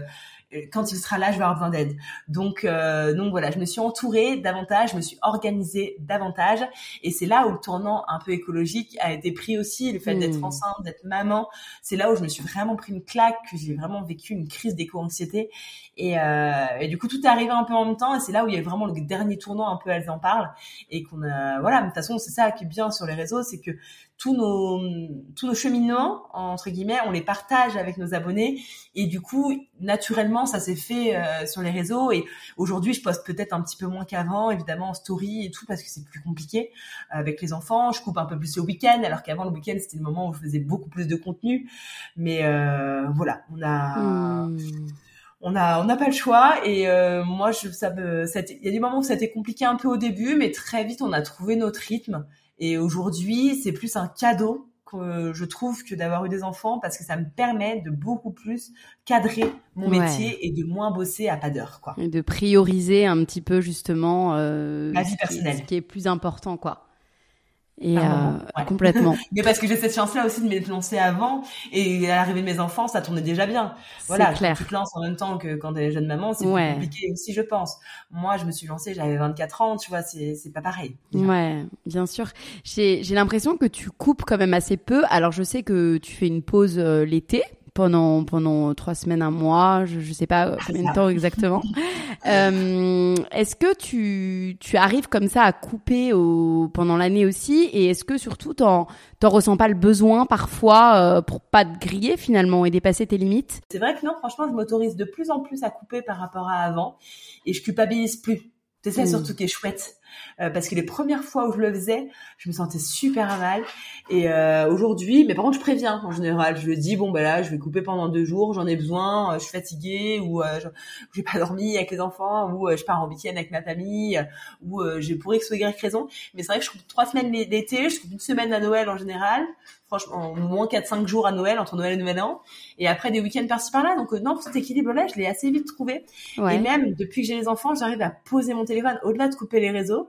Speaker 4: quand il sera là, je vais avoir besoin d'aide. Donc, euh, donc voilà, je me suis entourée davantage, je me suis organisée davantage, et c'est là où le tournant un peu écologique a été pris aussi, le fait d'être hmm. enceinte, d'être maman. C'est là où je me suis vraiment pris une claque, que j'ai vraiment vécu une crise d'éco-anxiété, et, euh, et, du coup tout est arrivé un peu en même temps, et c'est là où il y a vraiment le dernier tournant un peu, elles en parlent, et qu'on a, voilà, de toute façon c'est ça qui est bien sur les réseaux, c'est que tous nos tous nos cheminements entre guillemets, on les partage avec nos abonnés et du coup naturellement ça s'est fait euh, sur les réseaux et aujourd'hui je poste peut-être un petit peu moins qu'avant évidemment en story et tout parce que c'est plus compliqué avec les enfants. Je coupe un peu plus le week-end alors qu'avant le week-end c'était le moment où je faisais beaucoup plus de contenu. Mais euh, voilà, on a hmm. on a on n'a pas le choix et euh, moi je ça me il y a des moments où ça a été compliqué un peu au début mais très vite on a trouvé notre rythme et aujourd'hui, c'est plus un cadeau que je trouve que d'avoir eu des enfants parce que ça me permet de beaucoup plus cadrer mon métier et de moins bosser à pas d'heure, quoi.
Speaker 1: Et de prioriser un petit peu justement euh,
Speaker 4: vie personnelle,
Speaker 1: ce qui est plus important, quoi. Et euh, complètement.
Speaker 4: Mais parce que j'ai cette chance-là aussi de me lancer avant et à l'arrivée de mes enfants, ça tournait déjà bien. Voilà, clair. tu te lances en même temps que quand t'es jeune maman, c'est plus compliqué aussi, je pense. Moi, je me suis lancée, j'avais 24 ans, tu vois, c'est c'est pas pareil.
Speaker 1: Ouais, bien sûr. J'ai j'ai l'impression que tu coupes quand même assez peu. Alors, je sais que tu fais une pause euh, l'été pendant pendant trois semaines, un mois, je, je sais pas combien de temps exactement. euh, est-ce que tu tu arrives comme ça à couper au, pendant l'année aussi? Et est-ce que surtout t'en t'en ressens pas le besoin parfois euh, pour pas te griller finalement et dépasser tes limites?
Speaker 4: C'est vrai que non, franchement, je m'autorise de plus en plus à couper par rapport à avant et je culpabilise plus. C'est ça mmh. surtout qui est chouette. Euh, parce que les premières fois où je le faisais, je me sentais super mal. Et euh, aujourd'hui, mais par contre, je préviens en général. Je le dis, bon ben là, je vais couper pendant deux jours, j'en ai besoin, je suis fatiguée ou je j'ai pas dormi avec les enfants ou je pars en week-end avec ma famille ou j'ai pour X ou Y raison. Mais c'est vrai que je coupe trois semaines l'été, je coupe une semaine à Noël en général franchement, au moins 4-5 jours à Noël, entre Noël et Nouvel An, et après des week-ends par-ci par-là. Donc euh, non, cet équilibre-là, je l'ai assez vite trouvé. Et même depuis que j'ai les enfants, j'arrive à poser mon téléphone au-delà de couper les réseaux.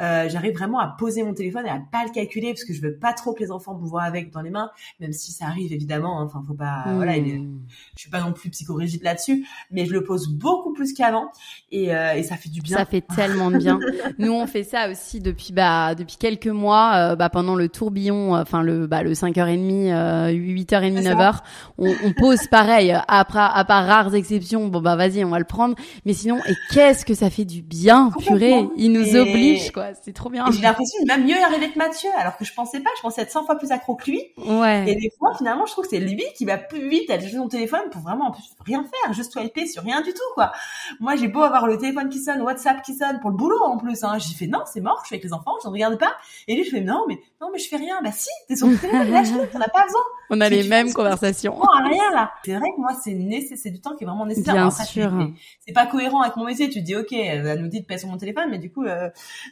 Speaker 4: Euh, j'arrive vraiment à poser mon téléphone et à pas le calculer parce que je veux pas trop que les enfants me voient avec dans les mains, même si ça arrive évidemment. Hein. Enfin, faut pas, voilà, hmm. je suis pas non plus psychorigide là-dessus, mais je le pose beaucoup plus qu'avant et, euh, et ça fait du bien.
Speaker 6: Ça fait tellement de bien. Nous, on fait ça aussi depuis bah depuis quelques mois, euh, bah pendant le tourbillon, euh, enfin le bah le 5h30, 8h30, 9h, on, on pose pareil. Après, à part rares exceptions, bon bah vas-y, on va le prendre. Mais sinon, et qu'est-ce que ça fait du bien, purée. Il nous oblige quoi c'est trop bien.
Speaker 4: J'ai l'impression de même mieux arriver que Mathieu, alors que je pensais pas, je pensais être 100 fois plus accro que lui.
Speaker 6: Ouais.
Speaker 4: Et des fois, finalement, je trouve que c'est lui qui va plus vite à son téléphone pour vraiment en plus rien faire, juste swiper sur rien du tout, quoi. Moi, j'ai beau avoir le téléphone qui sonne, WhatsApp qui sonne pour le boulot en plus, hein. J'ai fait non, c'est mort, je suis avec les enfants, je ne regarde pas. Et lui, je fais non, mais non, mais je fais rien. Bah si, t'es sur le téléphone, lâche-le, t'en as pas besoin.
Speaker 6: On a les mêmes conversations.
Speaker 4: rien là. C'est vrai que moi, c'est nécessaire, c'est du temps qui est vraiment nécessaire.
Speaker 6: Bien sûr.
Speaker 4: C'est pas cohérent avec mon métier. Tu te dis, ok, elle nous dit de payer sur mon téléphone, mais du coup, euh,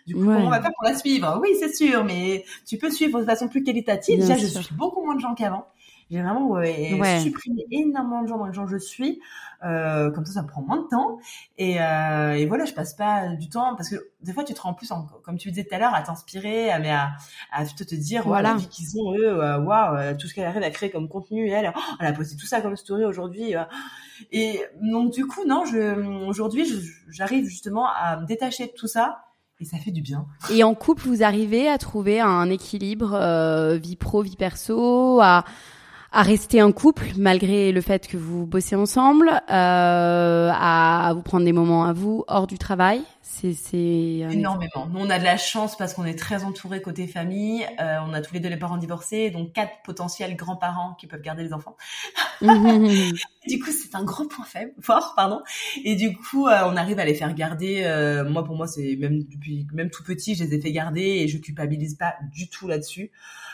Speaker 4: du coup, comment on va faire pour la suivre? Oui, c'est sûr, mais tu peux suivre de façon plus qualitative. Déjà, je suis beaucoup moins de gens qu'avant. J'ai vraiment ouais, supprimé énormément de gens dans les gens que je suis. Euh, comme ça, ça me prend moins de temps. Et, euh, et, voilà, je passe pas du temps parce que des fois, tu te rends plus, en, comme tu disais tout à l'heure, à t'inspirer, à, mais à, à te, te dire, voilà, la vie qu'ils ont eux, euh, waouh, euh, tout ce qu'elle arrive à créer comme contenu. Elle, oh, elle a posté tout ça comme story aujourd'hui. Euh. Et donc du coup, non, je, aujourd'hui, j'arrive justement à me détacher de tout ça et ça fait du bien.
Speaker 6: Et en couple, vous arrivez à trouver un équilibre euh, vie pro, vie perso, à à rester un couple malgré le fait que vous bossez ensemble, euh, à vous prendre des moments à vous hors du travail? C'est
Speaker 4: énormément. Nous, on a de la chance parce qu'on est très entouré côté famille. Euh, on a tous les deux les parents divorcés, donc quatre potentiels grands-parents qui peuvent garder les enfants. du coup, c'est un gros point faible, fort, pardon. Et du coup, euh, on arrive à les faire garder. Euh, moi, pour moi, c'est même depuis même tout petit, je les ai fait garder et je culpabilise pas du tout là-dessus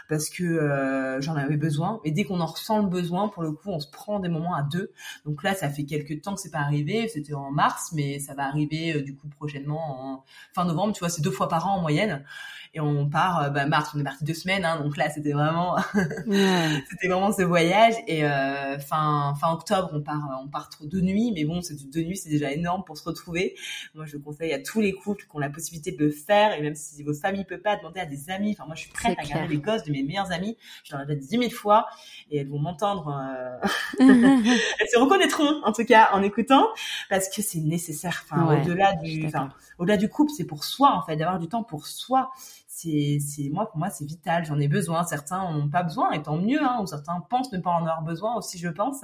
Speaker 4: parce que j'en avais besoin. Et dès qu'on en ressent le besoin, pour le coup, on se prend des moments à deux. Donc là, ça fait quelques temps que c'est pas arrivé. C'était en mars, mais ça va arriver du coup en fin novembre. Tu vois, c'est deux fois par an en moyenne et on part euh, bah, mars on est parti deux semaines hein, donc là c'était vraiment c'était vraiment ce voyage. Et euh, fin fin octobre on part on part deux nuits mais bon c'est deux nuits c'est déjà énorme pour se retrouver. Moi je conseille à tous les couples qui ont la possibilité de le faire et même si votre famille peut pas demander à des amis. Enfin moi je suis prête à garder les gosses de mes meilleures amies je leur ai dit dix mille fois et elles vont m'entendre euh... elles se reconnaîtront en tout cas en écoutant parce que c'est nécessaire. Enfin au-delà du enfin au-delà du couple c'est pour soi en fait d'avoir du temps pour soi c'est, c'est moi pour moi c'est vital. J'en ai besoin. Certains n'ont pas besoin, et tant mieux. Hein, ou certains pensent ne pas en avoir besoin aussi, je pense.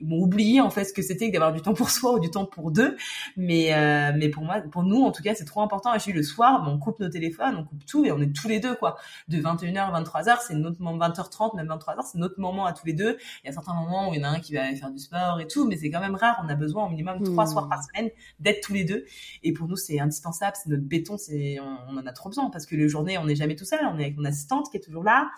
Speaker 4: Ils m'ont oublié en fait ce que c'était d'avoir du temps pour soi ou du temps pour deux. Mais euh, mais pour moi, pour nous en tout cas, c'est trop important. Et je suis le soir, on coupe nos téléphones, on coupe tout et on est tous les deux quoi. De 21h à 23h, c'est notre moment 20h30, même 23h, c'est notre moment à tous les deux. Il y a certains moments où il y en a un qui va aller faire du sport et tout, mais c'est quand même rare. On a besoin au minimum trois hmm. soirs par semaine d'être tous les deux. Et pour nous, c'est indispensable. C'est notre béton. C'est on, on en a trop besoin parce que le jour on n'est jamais tout seul. On est avec mon assistante qui est toujours là.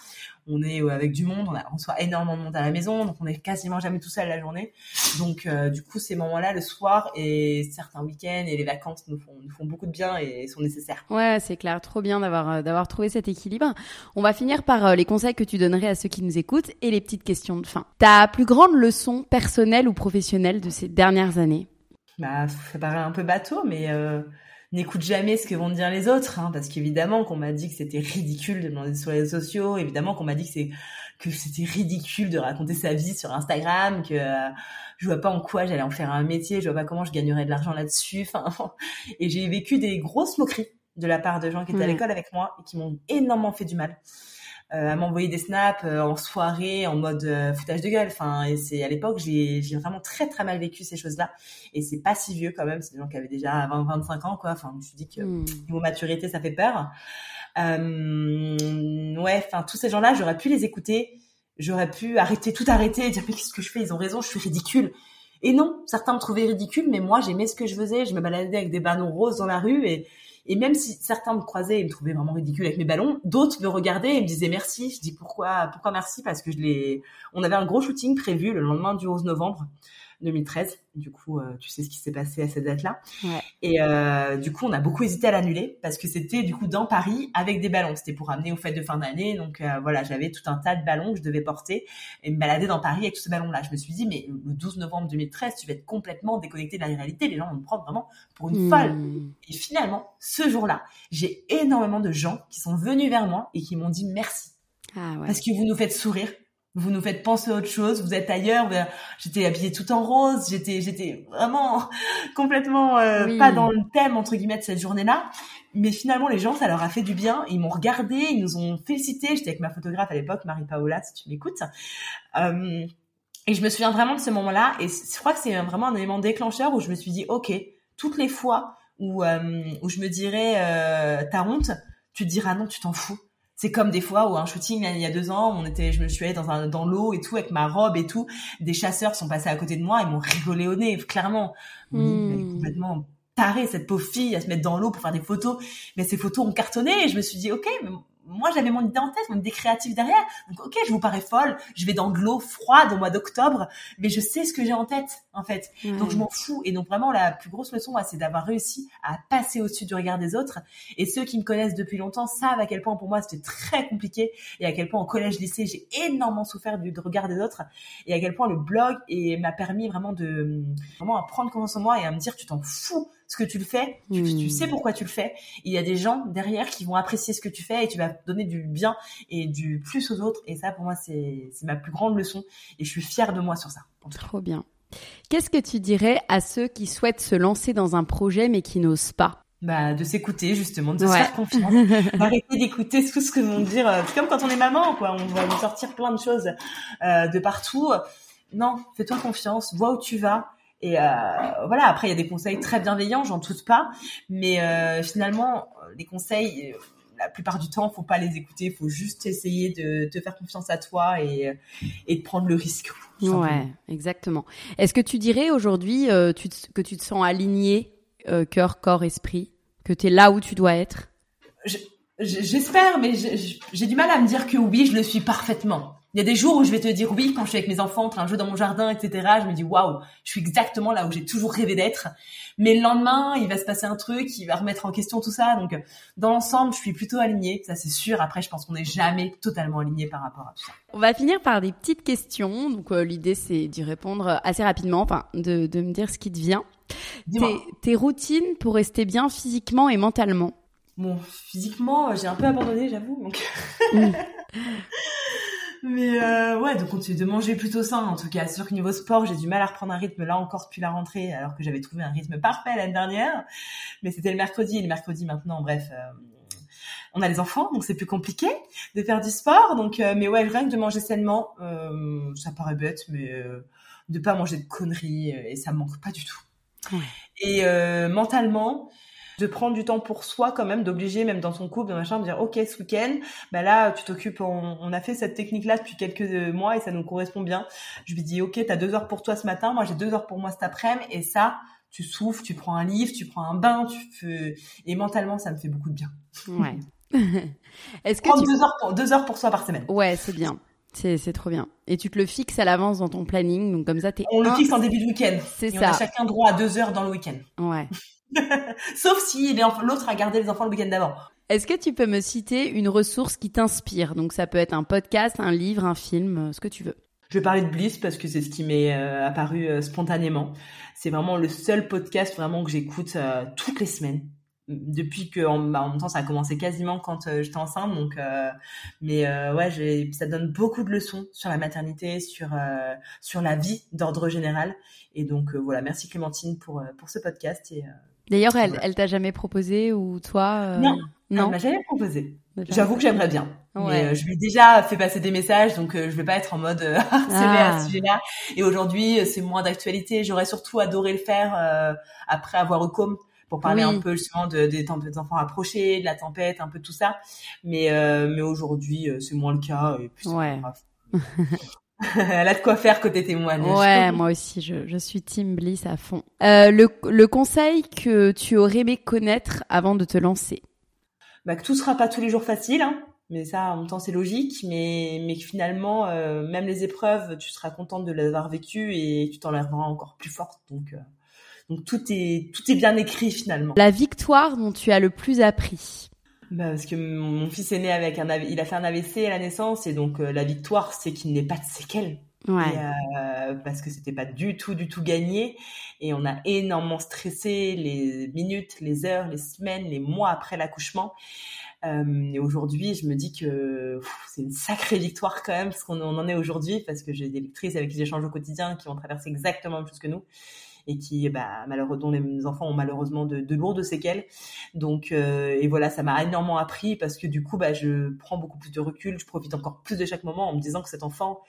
Speaker 4: On est euh, avec du monde. On, a, reçoit énormément de monde à la maison, donc on est quasiment jamais tout seul la journée. Donc euh, du coup, ces moments-là, le soir et certains week-ends et les vacances nous font, nous font beaucoup de bien et sont nécessaires.
Speaker 6: Ouais, c'est clair, trop bien d'avoir euh, d'avoir trouvé cet équilibre. On va finir par les conseils que tu donnerais à ceux qui nous écoutent et les petites questions de fin. Ta plus grande leçon personnelle ou professionnelle de ces dernières années?
Speaker 4: Bah, ça paraît un peu bateau, mais n'écoute jamais ce que vont dire les autres, hein, parce qu'évidemment qu'on m'a dit que c'était ridicule de demander sur les réseaux sociaux, évidemment qu'on m'a dit que c'est que c'était ridicule de raconter sa vie sur Instagram, que euh, je vois pas en quoi j'allais en faire un métier, je vois pas comment je gagnerais de l'argent là-dessus. Enfin, et j'ai vécu des grosses moqueries de la part de gens qui étaient à l'école avec moi et qui m'ont énormément fait du mal. Euh, à m'envoyer des snaps euh, en soirée en mode euh, foutage de gueule. Enfin, et c'est à l'époque j'ai vraiment très très mal vécu ces choses-là. Et c'est pas si vieux quand même. C'est des gens qui avaient déjà 20 25 ans quoi. Enfin, je me suis dit que mmh. niveau maturité ça fait peur. ouais, enfin tous ces gens-là j'aurais pu les écouter. J'aurais pu arrêter tout arrêter et dire mais qu'est-ce que je fais? Ils ont raison, je suis ridicule. Et non, certains me trouvaient ridicule, mais moi j'aimais ce que je faisais. Je me baladais avec des ballons roses dans la rue et Et même si certains me croisaient et me trouvaient vraiment ridicule avec mes ballons, d'autres me regardaient et me disaient merci. Je dis pourquoi, pourquoi merci? Parce que je l'ai. On avait un gros shooting prévu le lendemain du 11 novembre. 2013. Du coup, euh, tu sais ce qui s'est passé à cette date-là.
Speaker 6: Ouais.
Speaker 4: Et euh, du coup, on a beaucoup hésité à l'annuler parce que c'était du coup dans Paris avec des ballons. C'était pour amener aux fêtes de fin d'année. Donc euh, voilà, j'avais tout un tas de ballons que je devais porter et me balader dans Paris avec tous ces ballons-là. Je me suis dit, mais le 12 novembre 2013, tu vas être complètement déconnecté de la réalité. Les gens vont me prendre vraiment pour une folle.
Speaker 6: Hmm.
Speaker 4: Et finalement, ce jour-là, j'ai énormément de gens qui sont venus vers moi et qui m'ont dit merci
Speaker 6: Ah ouais.
Speaker 4: parce que vous nous faites sourire. Vous nous faites penser à autre chose. Vous êtes ailleurs. J'étais habillée tout en rose. J'étais, j'étais vraiment complètement euh,
Speaker 6: Oui.
Speaker 4: pas dans le thème entre guillemets de cette journée-là. Mais finalement, les gens, ça leur a fait du bien. Ils m'ont regardé, ils nous ont félicité. J'étais avec ma photographe à l'époque, Marie Paola, si tu m'écoutes. Euh, et je me souviens vraiment de ce moment-là. Et je crois que c'est vraiment un élément déclencheur où je me suis dit, ok, toutes les fois où euh, où je me dirais, euh, t'as honte, tu te diras non, tu t'en fous. C'est comme des fois où un shooting il y a deux ans, on était, je me suis allée dans un dans l'eau et tout avec ma robe et tout. Des chasseurs sont passés à côté de moi et m'ont rigolé au nez, clairement. Est complètement tarée cette pauvre fille à se mettre dans l'eau pour faire des photos. Mais ces photos ont cartonné et je me suis dit ok, mais moi j'avais mon idée en tête, mon idée créative derrière. Donc ok, je vous parais folle, je vais dans de l'eau froide au mois d'octobre, mais je sais ce que j'ai en tête en fait. Donc je m'en fous. Et donc vraiment la plus grosse leçon, moi, c'est d'avoir réussi à passer au-dessus du regard des autres. Et ceux qui me connaissent depuis longtemps savent à quel point pour moi c'était très compliqué et à quel point au collège, lycée, j'ai énormément souffert du regard des autres et à quel point le blog m'a permis vraiment de vraiment à prendre confiance en moi et à me dire tu t'en fous ce que tu le fais, tu,
Speaker 6: Hmm.
Speaker 4: tu sais pourquoi tu le fais. Il y a des gens derrière qui vont apprécier ce que tu fais et tu vas donner du bien et du plus aux autres. Et ça, pour moi, c'est ma plus grande leçon et je suis fière de moi sur ça.
Speaker 6: Trop bien. Qu'est-ce que tu dirais à ceux qui souhaitent se lancer dans un projet mais qui n'osent pas?
Speaker 4: Bah, de s'écouter justement, de
Speaker 6: Ouais.
Speaker 4: se faire confiance, d'arrêter d'écouter tout ce que vont dire. euh, C'est comme quand on est maman, quoi. On va nous sortir plein de choses euh, de partout. Non, fais-toi confiance, vois où tu vas. Et euh, voilà. Après, il y a des conseils très bienveillants, j'en doute pas. Mais euh, finalement, les conseils, euh, la plupart du temps, faut pas les écouter. Faut juste essayer de te faire confiance à toi et et de prendre le risque.
Speaker 6: Ouais, exactement. Est-ce que tu dirais aujourd'hui euh, que tu te sens aligné, cœur, corps, esprit, que tu es là où tu dois être?
Speaker 4: Je- je- J'espère, mais j'ai du mal à me dire que oui, je le suis parfaitement. Il y a des jours où je vais te dire oui, quand je suis avec mes enfants en train de jouer dans mon jardin, etc. Je me dis waouh, je suis exactement là où j'ai toujours rêvé d'être. Mais le lendemain, il va se passer un truc qui va remettre en question tout ça. Donc, dans l'ensemble, je suis plutôt alignée, ça c'est sûr. Après, je pense qu'on n'est jamais totalement aligné par rapport à tout ça.
Speaker 6: On va finir par des petites questions. Donc euh, l'idée c'est d'y répondre assez rapidement, enfin de, de me dire ce qui te vient. Tes, tes routines pour rester bien physiquement et mentalement?
Speaker 4: Bon, physiquement, j'ai un peu abandonné, j'avoue. Donc...
Speaker 6: Mm.
Speaker 4: Mais euh, ouais, de continuer de manger plutôt sain. En tout cas, c'est sûr que niveau sport, j'ai du mal à reprendre un rythme là encore depuis la rentrée, alors que j'avais trouvé un rythme parfait l'année dernière. Mais c'était le mercredi, et le mercredi maintenant, bref. euh, on a les enfants, donc c'est plus compliqué de faire du sport. Donc, euh, mais ouais, rien que de manger sainement, euh, ça paraît bête, mais euh, de pas manger de conneries euh, et ça me manque pas du tout.
Speaker 6: Ouais.
Speaker 4: Et euh, mentalement, de prendre du temps pour soi quand même, d'obliger même dans son couple, de machin, de dire ok ce week-end, bah là tu t'occupes, on, on a fait cette technique-là depuis quelques euh, mois et ça nous correspond bien. Je lui dis ok t'as deux heures pour toi ce matin, moi j'ai deux heures pour moi cet après-midi et ça tu souffles, tu prends un livre, tu prends un bain, tu fais... et mentalement ça me fait beaucoup de bien.
Speaker 6: Ouais. Est-ce que
Speaker 4: Prendre
Speaker 6: tu...
Speaker 4: deux heures pour deux heures pour soi par semaine.
Speaker 6: Ouais, c'est bien. C'est c'est trop bien. Et tu te le fixes à l'avance dans ton planning, donc comme ça t'es.
Speaker 4: On le fixe en début de week-end.
Speaker 6: C'est ça.
Speaker 4: On a chacun droit à deux heures dans le week-end.
Speaker 6: Ouais.
Speaker 4: Sauf si l'autre a gardé les enfants le week-end d'avant.
Speaker 6: Est-ce que tu peux me citer une ressource qui t'inspire? Donc ça peut être un podcast, un livre, un film, euh, ce que tu veux.
Speaker 4: Je vais parler de Bliss parce que c'est ce qui m'est euh, apparu euh, spontanément. C'est vraiment le seul podcast vraiment que j'écoute euh, toutes les semaines. Depuis que en, bah, en même temps ça a commencé quasiment quand euh, j'étais enceinte donc euh, mais euh, ouais ça donne beaucoup de leçons sur la maternité sur sur la vie d'ordre général et donc voilà merci Clémentine pour pour ce podcast et
Speaker 6: D'ailleurs, elle, elle t'a jamais proposé ou toi euh,
Speaker 4: Non. elle
Speaker 6: non.
Speaker 4: m'a jamais proposé. J'avoue que j'aimerais bien.
Speaker 6: Ouais.
Speaker 4: Mais euh, je lui ai déjà fait passer des messages, donc euh, je vais pas être en mode euh, harcelée
Speaker 6: Ah.
Speaker 4: à ce sujet-là. Et aujourd'hui, c'est moins d'actualité. J'aurais surtout adoré le faire euh, après avoir eu com pour parler
Speaker 6: Oui.
Speaker 4: un peu justement de, des, des enfants approchés, de la tempête, un peu tout ça. Mais euh, mais aujourd'hui, euh, c'est moins le cas. Et puis c'est
Speaker 6: Ouais.
Speaker 4: grave. Elle a de quoi faire côté témoignage.
Speaker 6: Ouais, moi aussi, je, je suis Team Bliss à fond. Euh, le, le conseil que tu aurais aimé connaître avant de te lancer
Speaker 4: bah, Que tout sera pas tous les jours facile, hein. mais ça, en même temps, c'est logique, mais, mais que finalement, euh, même les épreuves, tu seras contente de les avoir vécues et tu t'en lèveras encore plus forte. Donc, euh, donc tout est, tout est bien écrit finalement.
Speaker 6: La victoire dont tu as le plus appris
Speaker 4: bah, parce que mon fils est né avec un il a fait un AVC à la naissance et donc euh, la victoire c'est qu'il n'ait pas de séquelles.
Speaker 6: Ouais.
Speaker 4: Euh, parce que c'était pas du tout du tout gagné et on a énormément stressé les minutes, les heures, les semaines, les mois après l'accouchement. Euh, et aujourd'hui, je me dis que c'est une sacrée victoire quand même parce qu'on en est aujourd'hui parce que j'ai des lectrices avec qui j'échange au quotidien qui ont traversé exactement la même chose que nous et qui, bah, malheureusement, dont les enfants ont malheureusement de, de lourdes séquelles. Donc, euh, et voilà, ça m'a énormément appris parce que du coup, bah, je prends beaucoup plus de recul, je profite encore plus de chaque moment en me disant que cet enfant,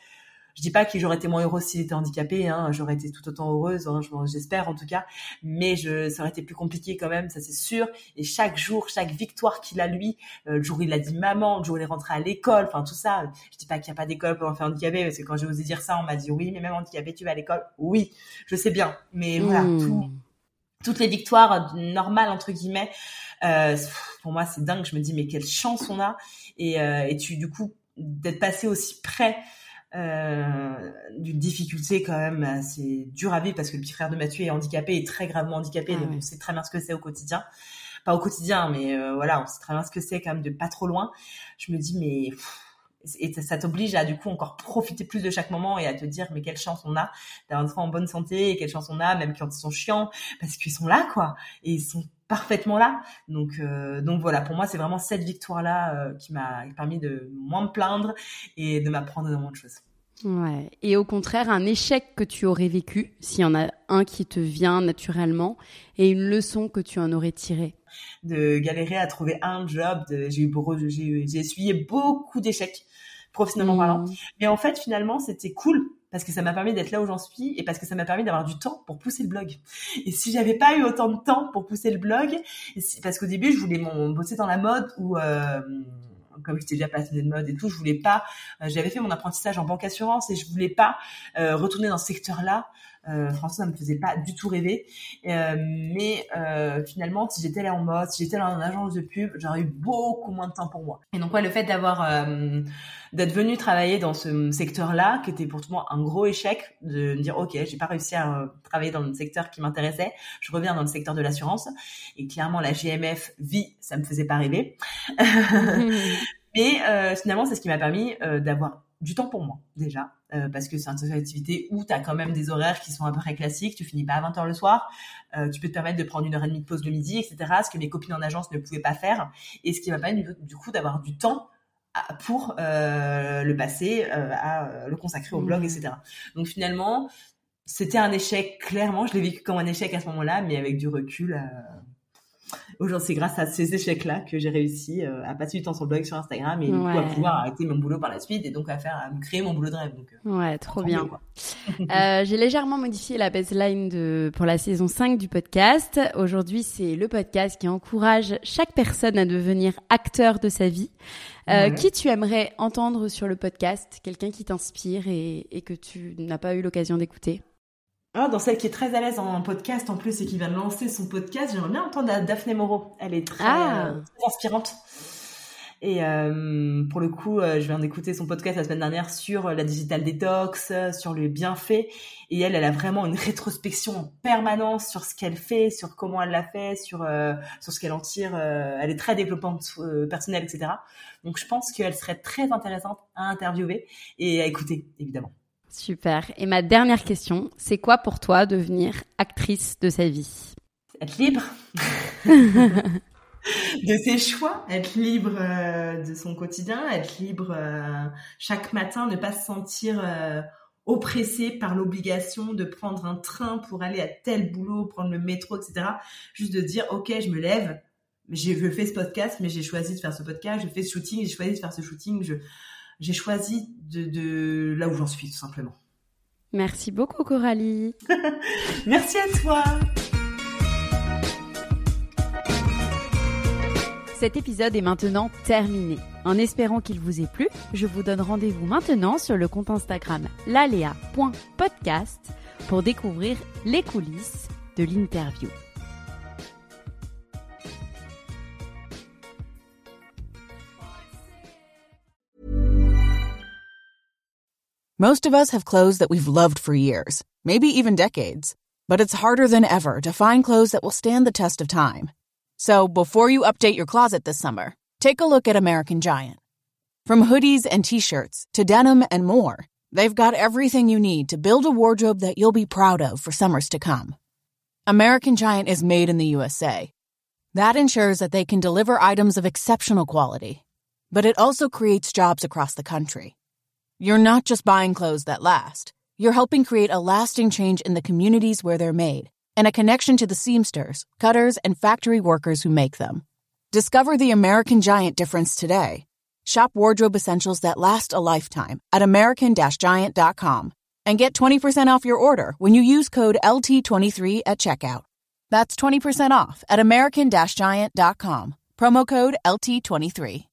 Speaker 4: je dis pas que j'aurais été moins heureuse s'il était handicapé, hein, j'aurais été tout autant heureuse, hein, j'espère en tout cas, mais je, ça aurait été plus compliqué quand même, ça c'est sûr. Et chaque jour, chaque victoire qu'il a lui, euh, le jour où il a dit maman, le jour où il est rentré à l'école, enfin tout ça, je dis pas qu'il y a pas d'école pour enfants handicapés, parce que quand j'ai osé dire ça, on m'a dit oui, mais même handicapé, tu vas à l'école? Oui, je sais bien, mais voilà,
Speaker 6: Mmh.
Speaker 4: tout, toutes les victoires normales entre guillemets, euh, pour moi c'est dingue. Je me dis mais quelle chance on a et, euh, et tu du coup d'être passé aussi près euh, d'une difficulté quand même assez dure à vivre parce que le petit frère de Mathieu est handicapé et très gravement handicapé
Speaker 6: Ah
Speaker 4: donc on sait très bien ce que c'est au quotidien. Pas au quotidien mais euh, voilà on sait très bien ce que c'est quand même de pas trop loin. Je me dis mais pff, et ça, t'oblige à du coup encore profiter plus de chaque moment et à te dire mais quelle chance on a d'avoir un enfant en bonne santé et quelle chance on a même quand ils sont chiants parce qu'ils sont là quoi. Et ils sont parfaitement là donc euh, donc voilà pour moi c'est vraiment cette victoire là qui m'a permis de moins me plaindre et de m'apprendre énormément de choses
Speaker 6: Ouais. Et au contraire, un échec que tu aurais vécu, s'il y en a un qui te vient naturellement, et une leçon que tu en aurais tirée.
Speaker 4: de galérer à trouver un job j'ai essuyé beaucoup d'échecs professionnellement parlant
Speaker 6: Mmh.
Speaker 4: mais en fait finalement c'était cool parce que ça m'a permis d'être là où j'en suis et parce que ça m'a permis d'avoir du temps pour pousser le blog. Et si j'avais pas eu autant de temps pour pousser le blog, parce qu'au début je voulais mon, bosser dans la mode ou euh, comme j'étais déjà passionnée de mode et tout, je voulais pas. euh, J'avais fait mon apprentissage en banque assurance et je voulais pas euh, retourner dans ce secteur-là. Euh, franchement, ça me faisait pas du tout rêver. Euh, mais euh, finalement, si j'étais là en mode, si j'étais là en agence de pub, j'aurais eu beaucoup moins de temps pour moi. Et donc ouais, le fait d'avoir d'être venu travailler dans ce secteur-là, qui était pour moi un gros échec, de me dire ok, j'ai pas réussi à travailler dans le secteur qui m'intéressait, je reviens dans le secteur de l'assurance. Et clairement, la GMF vie, ça me faisait pas rêver. Mais euh, finalement, c'est ce qui m'a permis euh, d'avoir du temps pour moi déjà, euh, parce que c'est une activité où tu as quand même des horaires qui sont à peu près classiques, tu finis pas à 20h le soir, euh, tu peux te permettre de prendre une heure et demie de pause le midi, etc., ce que mes copines en agence ne pouvaient pas faire, et ce qui m'a permis du, coup d'avoir du temps pour euh, le passer, à le consacrer au blog, etc. Donc finalement, c'était un échec, clairement, je l'ai vécu comme un échec à ce moment-là, mais avec du recul... Aujourd'hui, c'est grâce à ces échecs-là que j'ai réussi euh, à passer du temps sur le blog, sur Instagram, et du coup à pouvoir arrêter mon boulot par la suite, et donc à faire, à me créer mon boulot de rêve. Donc, euh,
Speaker 6: Ouais, trop bien. Euh, J'ai légèrement modifié la baseline de, pour la saison 5 du podcast. Aujourd'hui, c'est le podcast qui encourage chaque personne à devenir acteur de sa vie. Euh,
Speaker 4: Ouais.
Speaker 6: Qui tu aimerais entendre sur le podcast? Quelqu'un qui t'inspire et, et que tu n'as pas eu l'occasion d'écouter?
Speaker 4: Ah, dans celle qui est très à l'aise en podcast en plus et qui vient de lancer son podcast, j'aimerais bien entendre Daphné Moreau. Elle est très,
Speaker 6: Ah.
Speaker 4: euh, très inspirante. Et euh, pour le coup, euh, je viens d'écouter son podcast la semaine dernière sur euh, la digital detox, sur les bienfaits. Et elle, elle a vraiment une rétrospection en permanence sur ce qu'elle fait, sur comment elle l'a fait, sur euh, sur ce qu'elle en tire. elle est très développante euh, personnelle, etc. Donc je pense qu'elle serait très intéressante à interviewer et à écouter, évidemment.
Speaker 6: Super. Et ma dernière question, c'est quoi pour toi devenir actrice de sa vie?
Speaker 4: Être libre de ses choix, être libre euh, de son quotidien, être libre euh, chaque matin, ne pas se sentir euh, oppressé par l'obligation de prendre un train pour aller à tel boulot, prendre le métro, etc. Juste de dire, ok, je me lève, j'ai je fais ce podcast, mais j'ai choisi de faire ce podcast, je fais ce shooting, j'ai choisi de faire ce shooting, je j'ai choisi de, de là où j'en suis tout simplement.
Speaker 6: Merci beaucoup Coralie.
Speaker 4: Merci à toi.
Speaker 1: Cet épisode est maintenant terminé. En espérant qu'il vous ait plu, je vous donne rendez-vous maintenant sur le compte Instagram lalea.podcast pour découvrir les coulisses de l'interview.
Speaker 7: Most of us have clothes that we've loved for years, maybe even decades. But it's harder than ever to find clothes that will stand the test of time. So before you update your closet this summer, take a look at American Giant. From hoodies and t-shirts to denim and more, they've got everything you need to build a wardrobe that you'll be proud of for summers to come. American Giant is made in the USA. That ensures that they can deliver items of exceptional quality. But it also creates jobs across the country. You're not just buying clothes that last. You're helping create a lasting change in the communities where they're made and a connection to the seamsters, cutters, and factory workers who make them. Discover the American Giant difference today. Shop wardrobe essentials that last a lifetime at American-Giant.com and get 20% off your order when you use code LT23 at checkout. That's 20% off at American-Giant.com. Promo code LT23.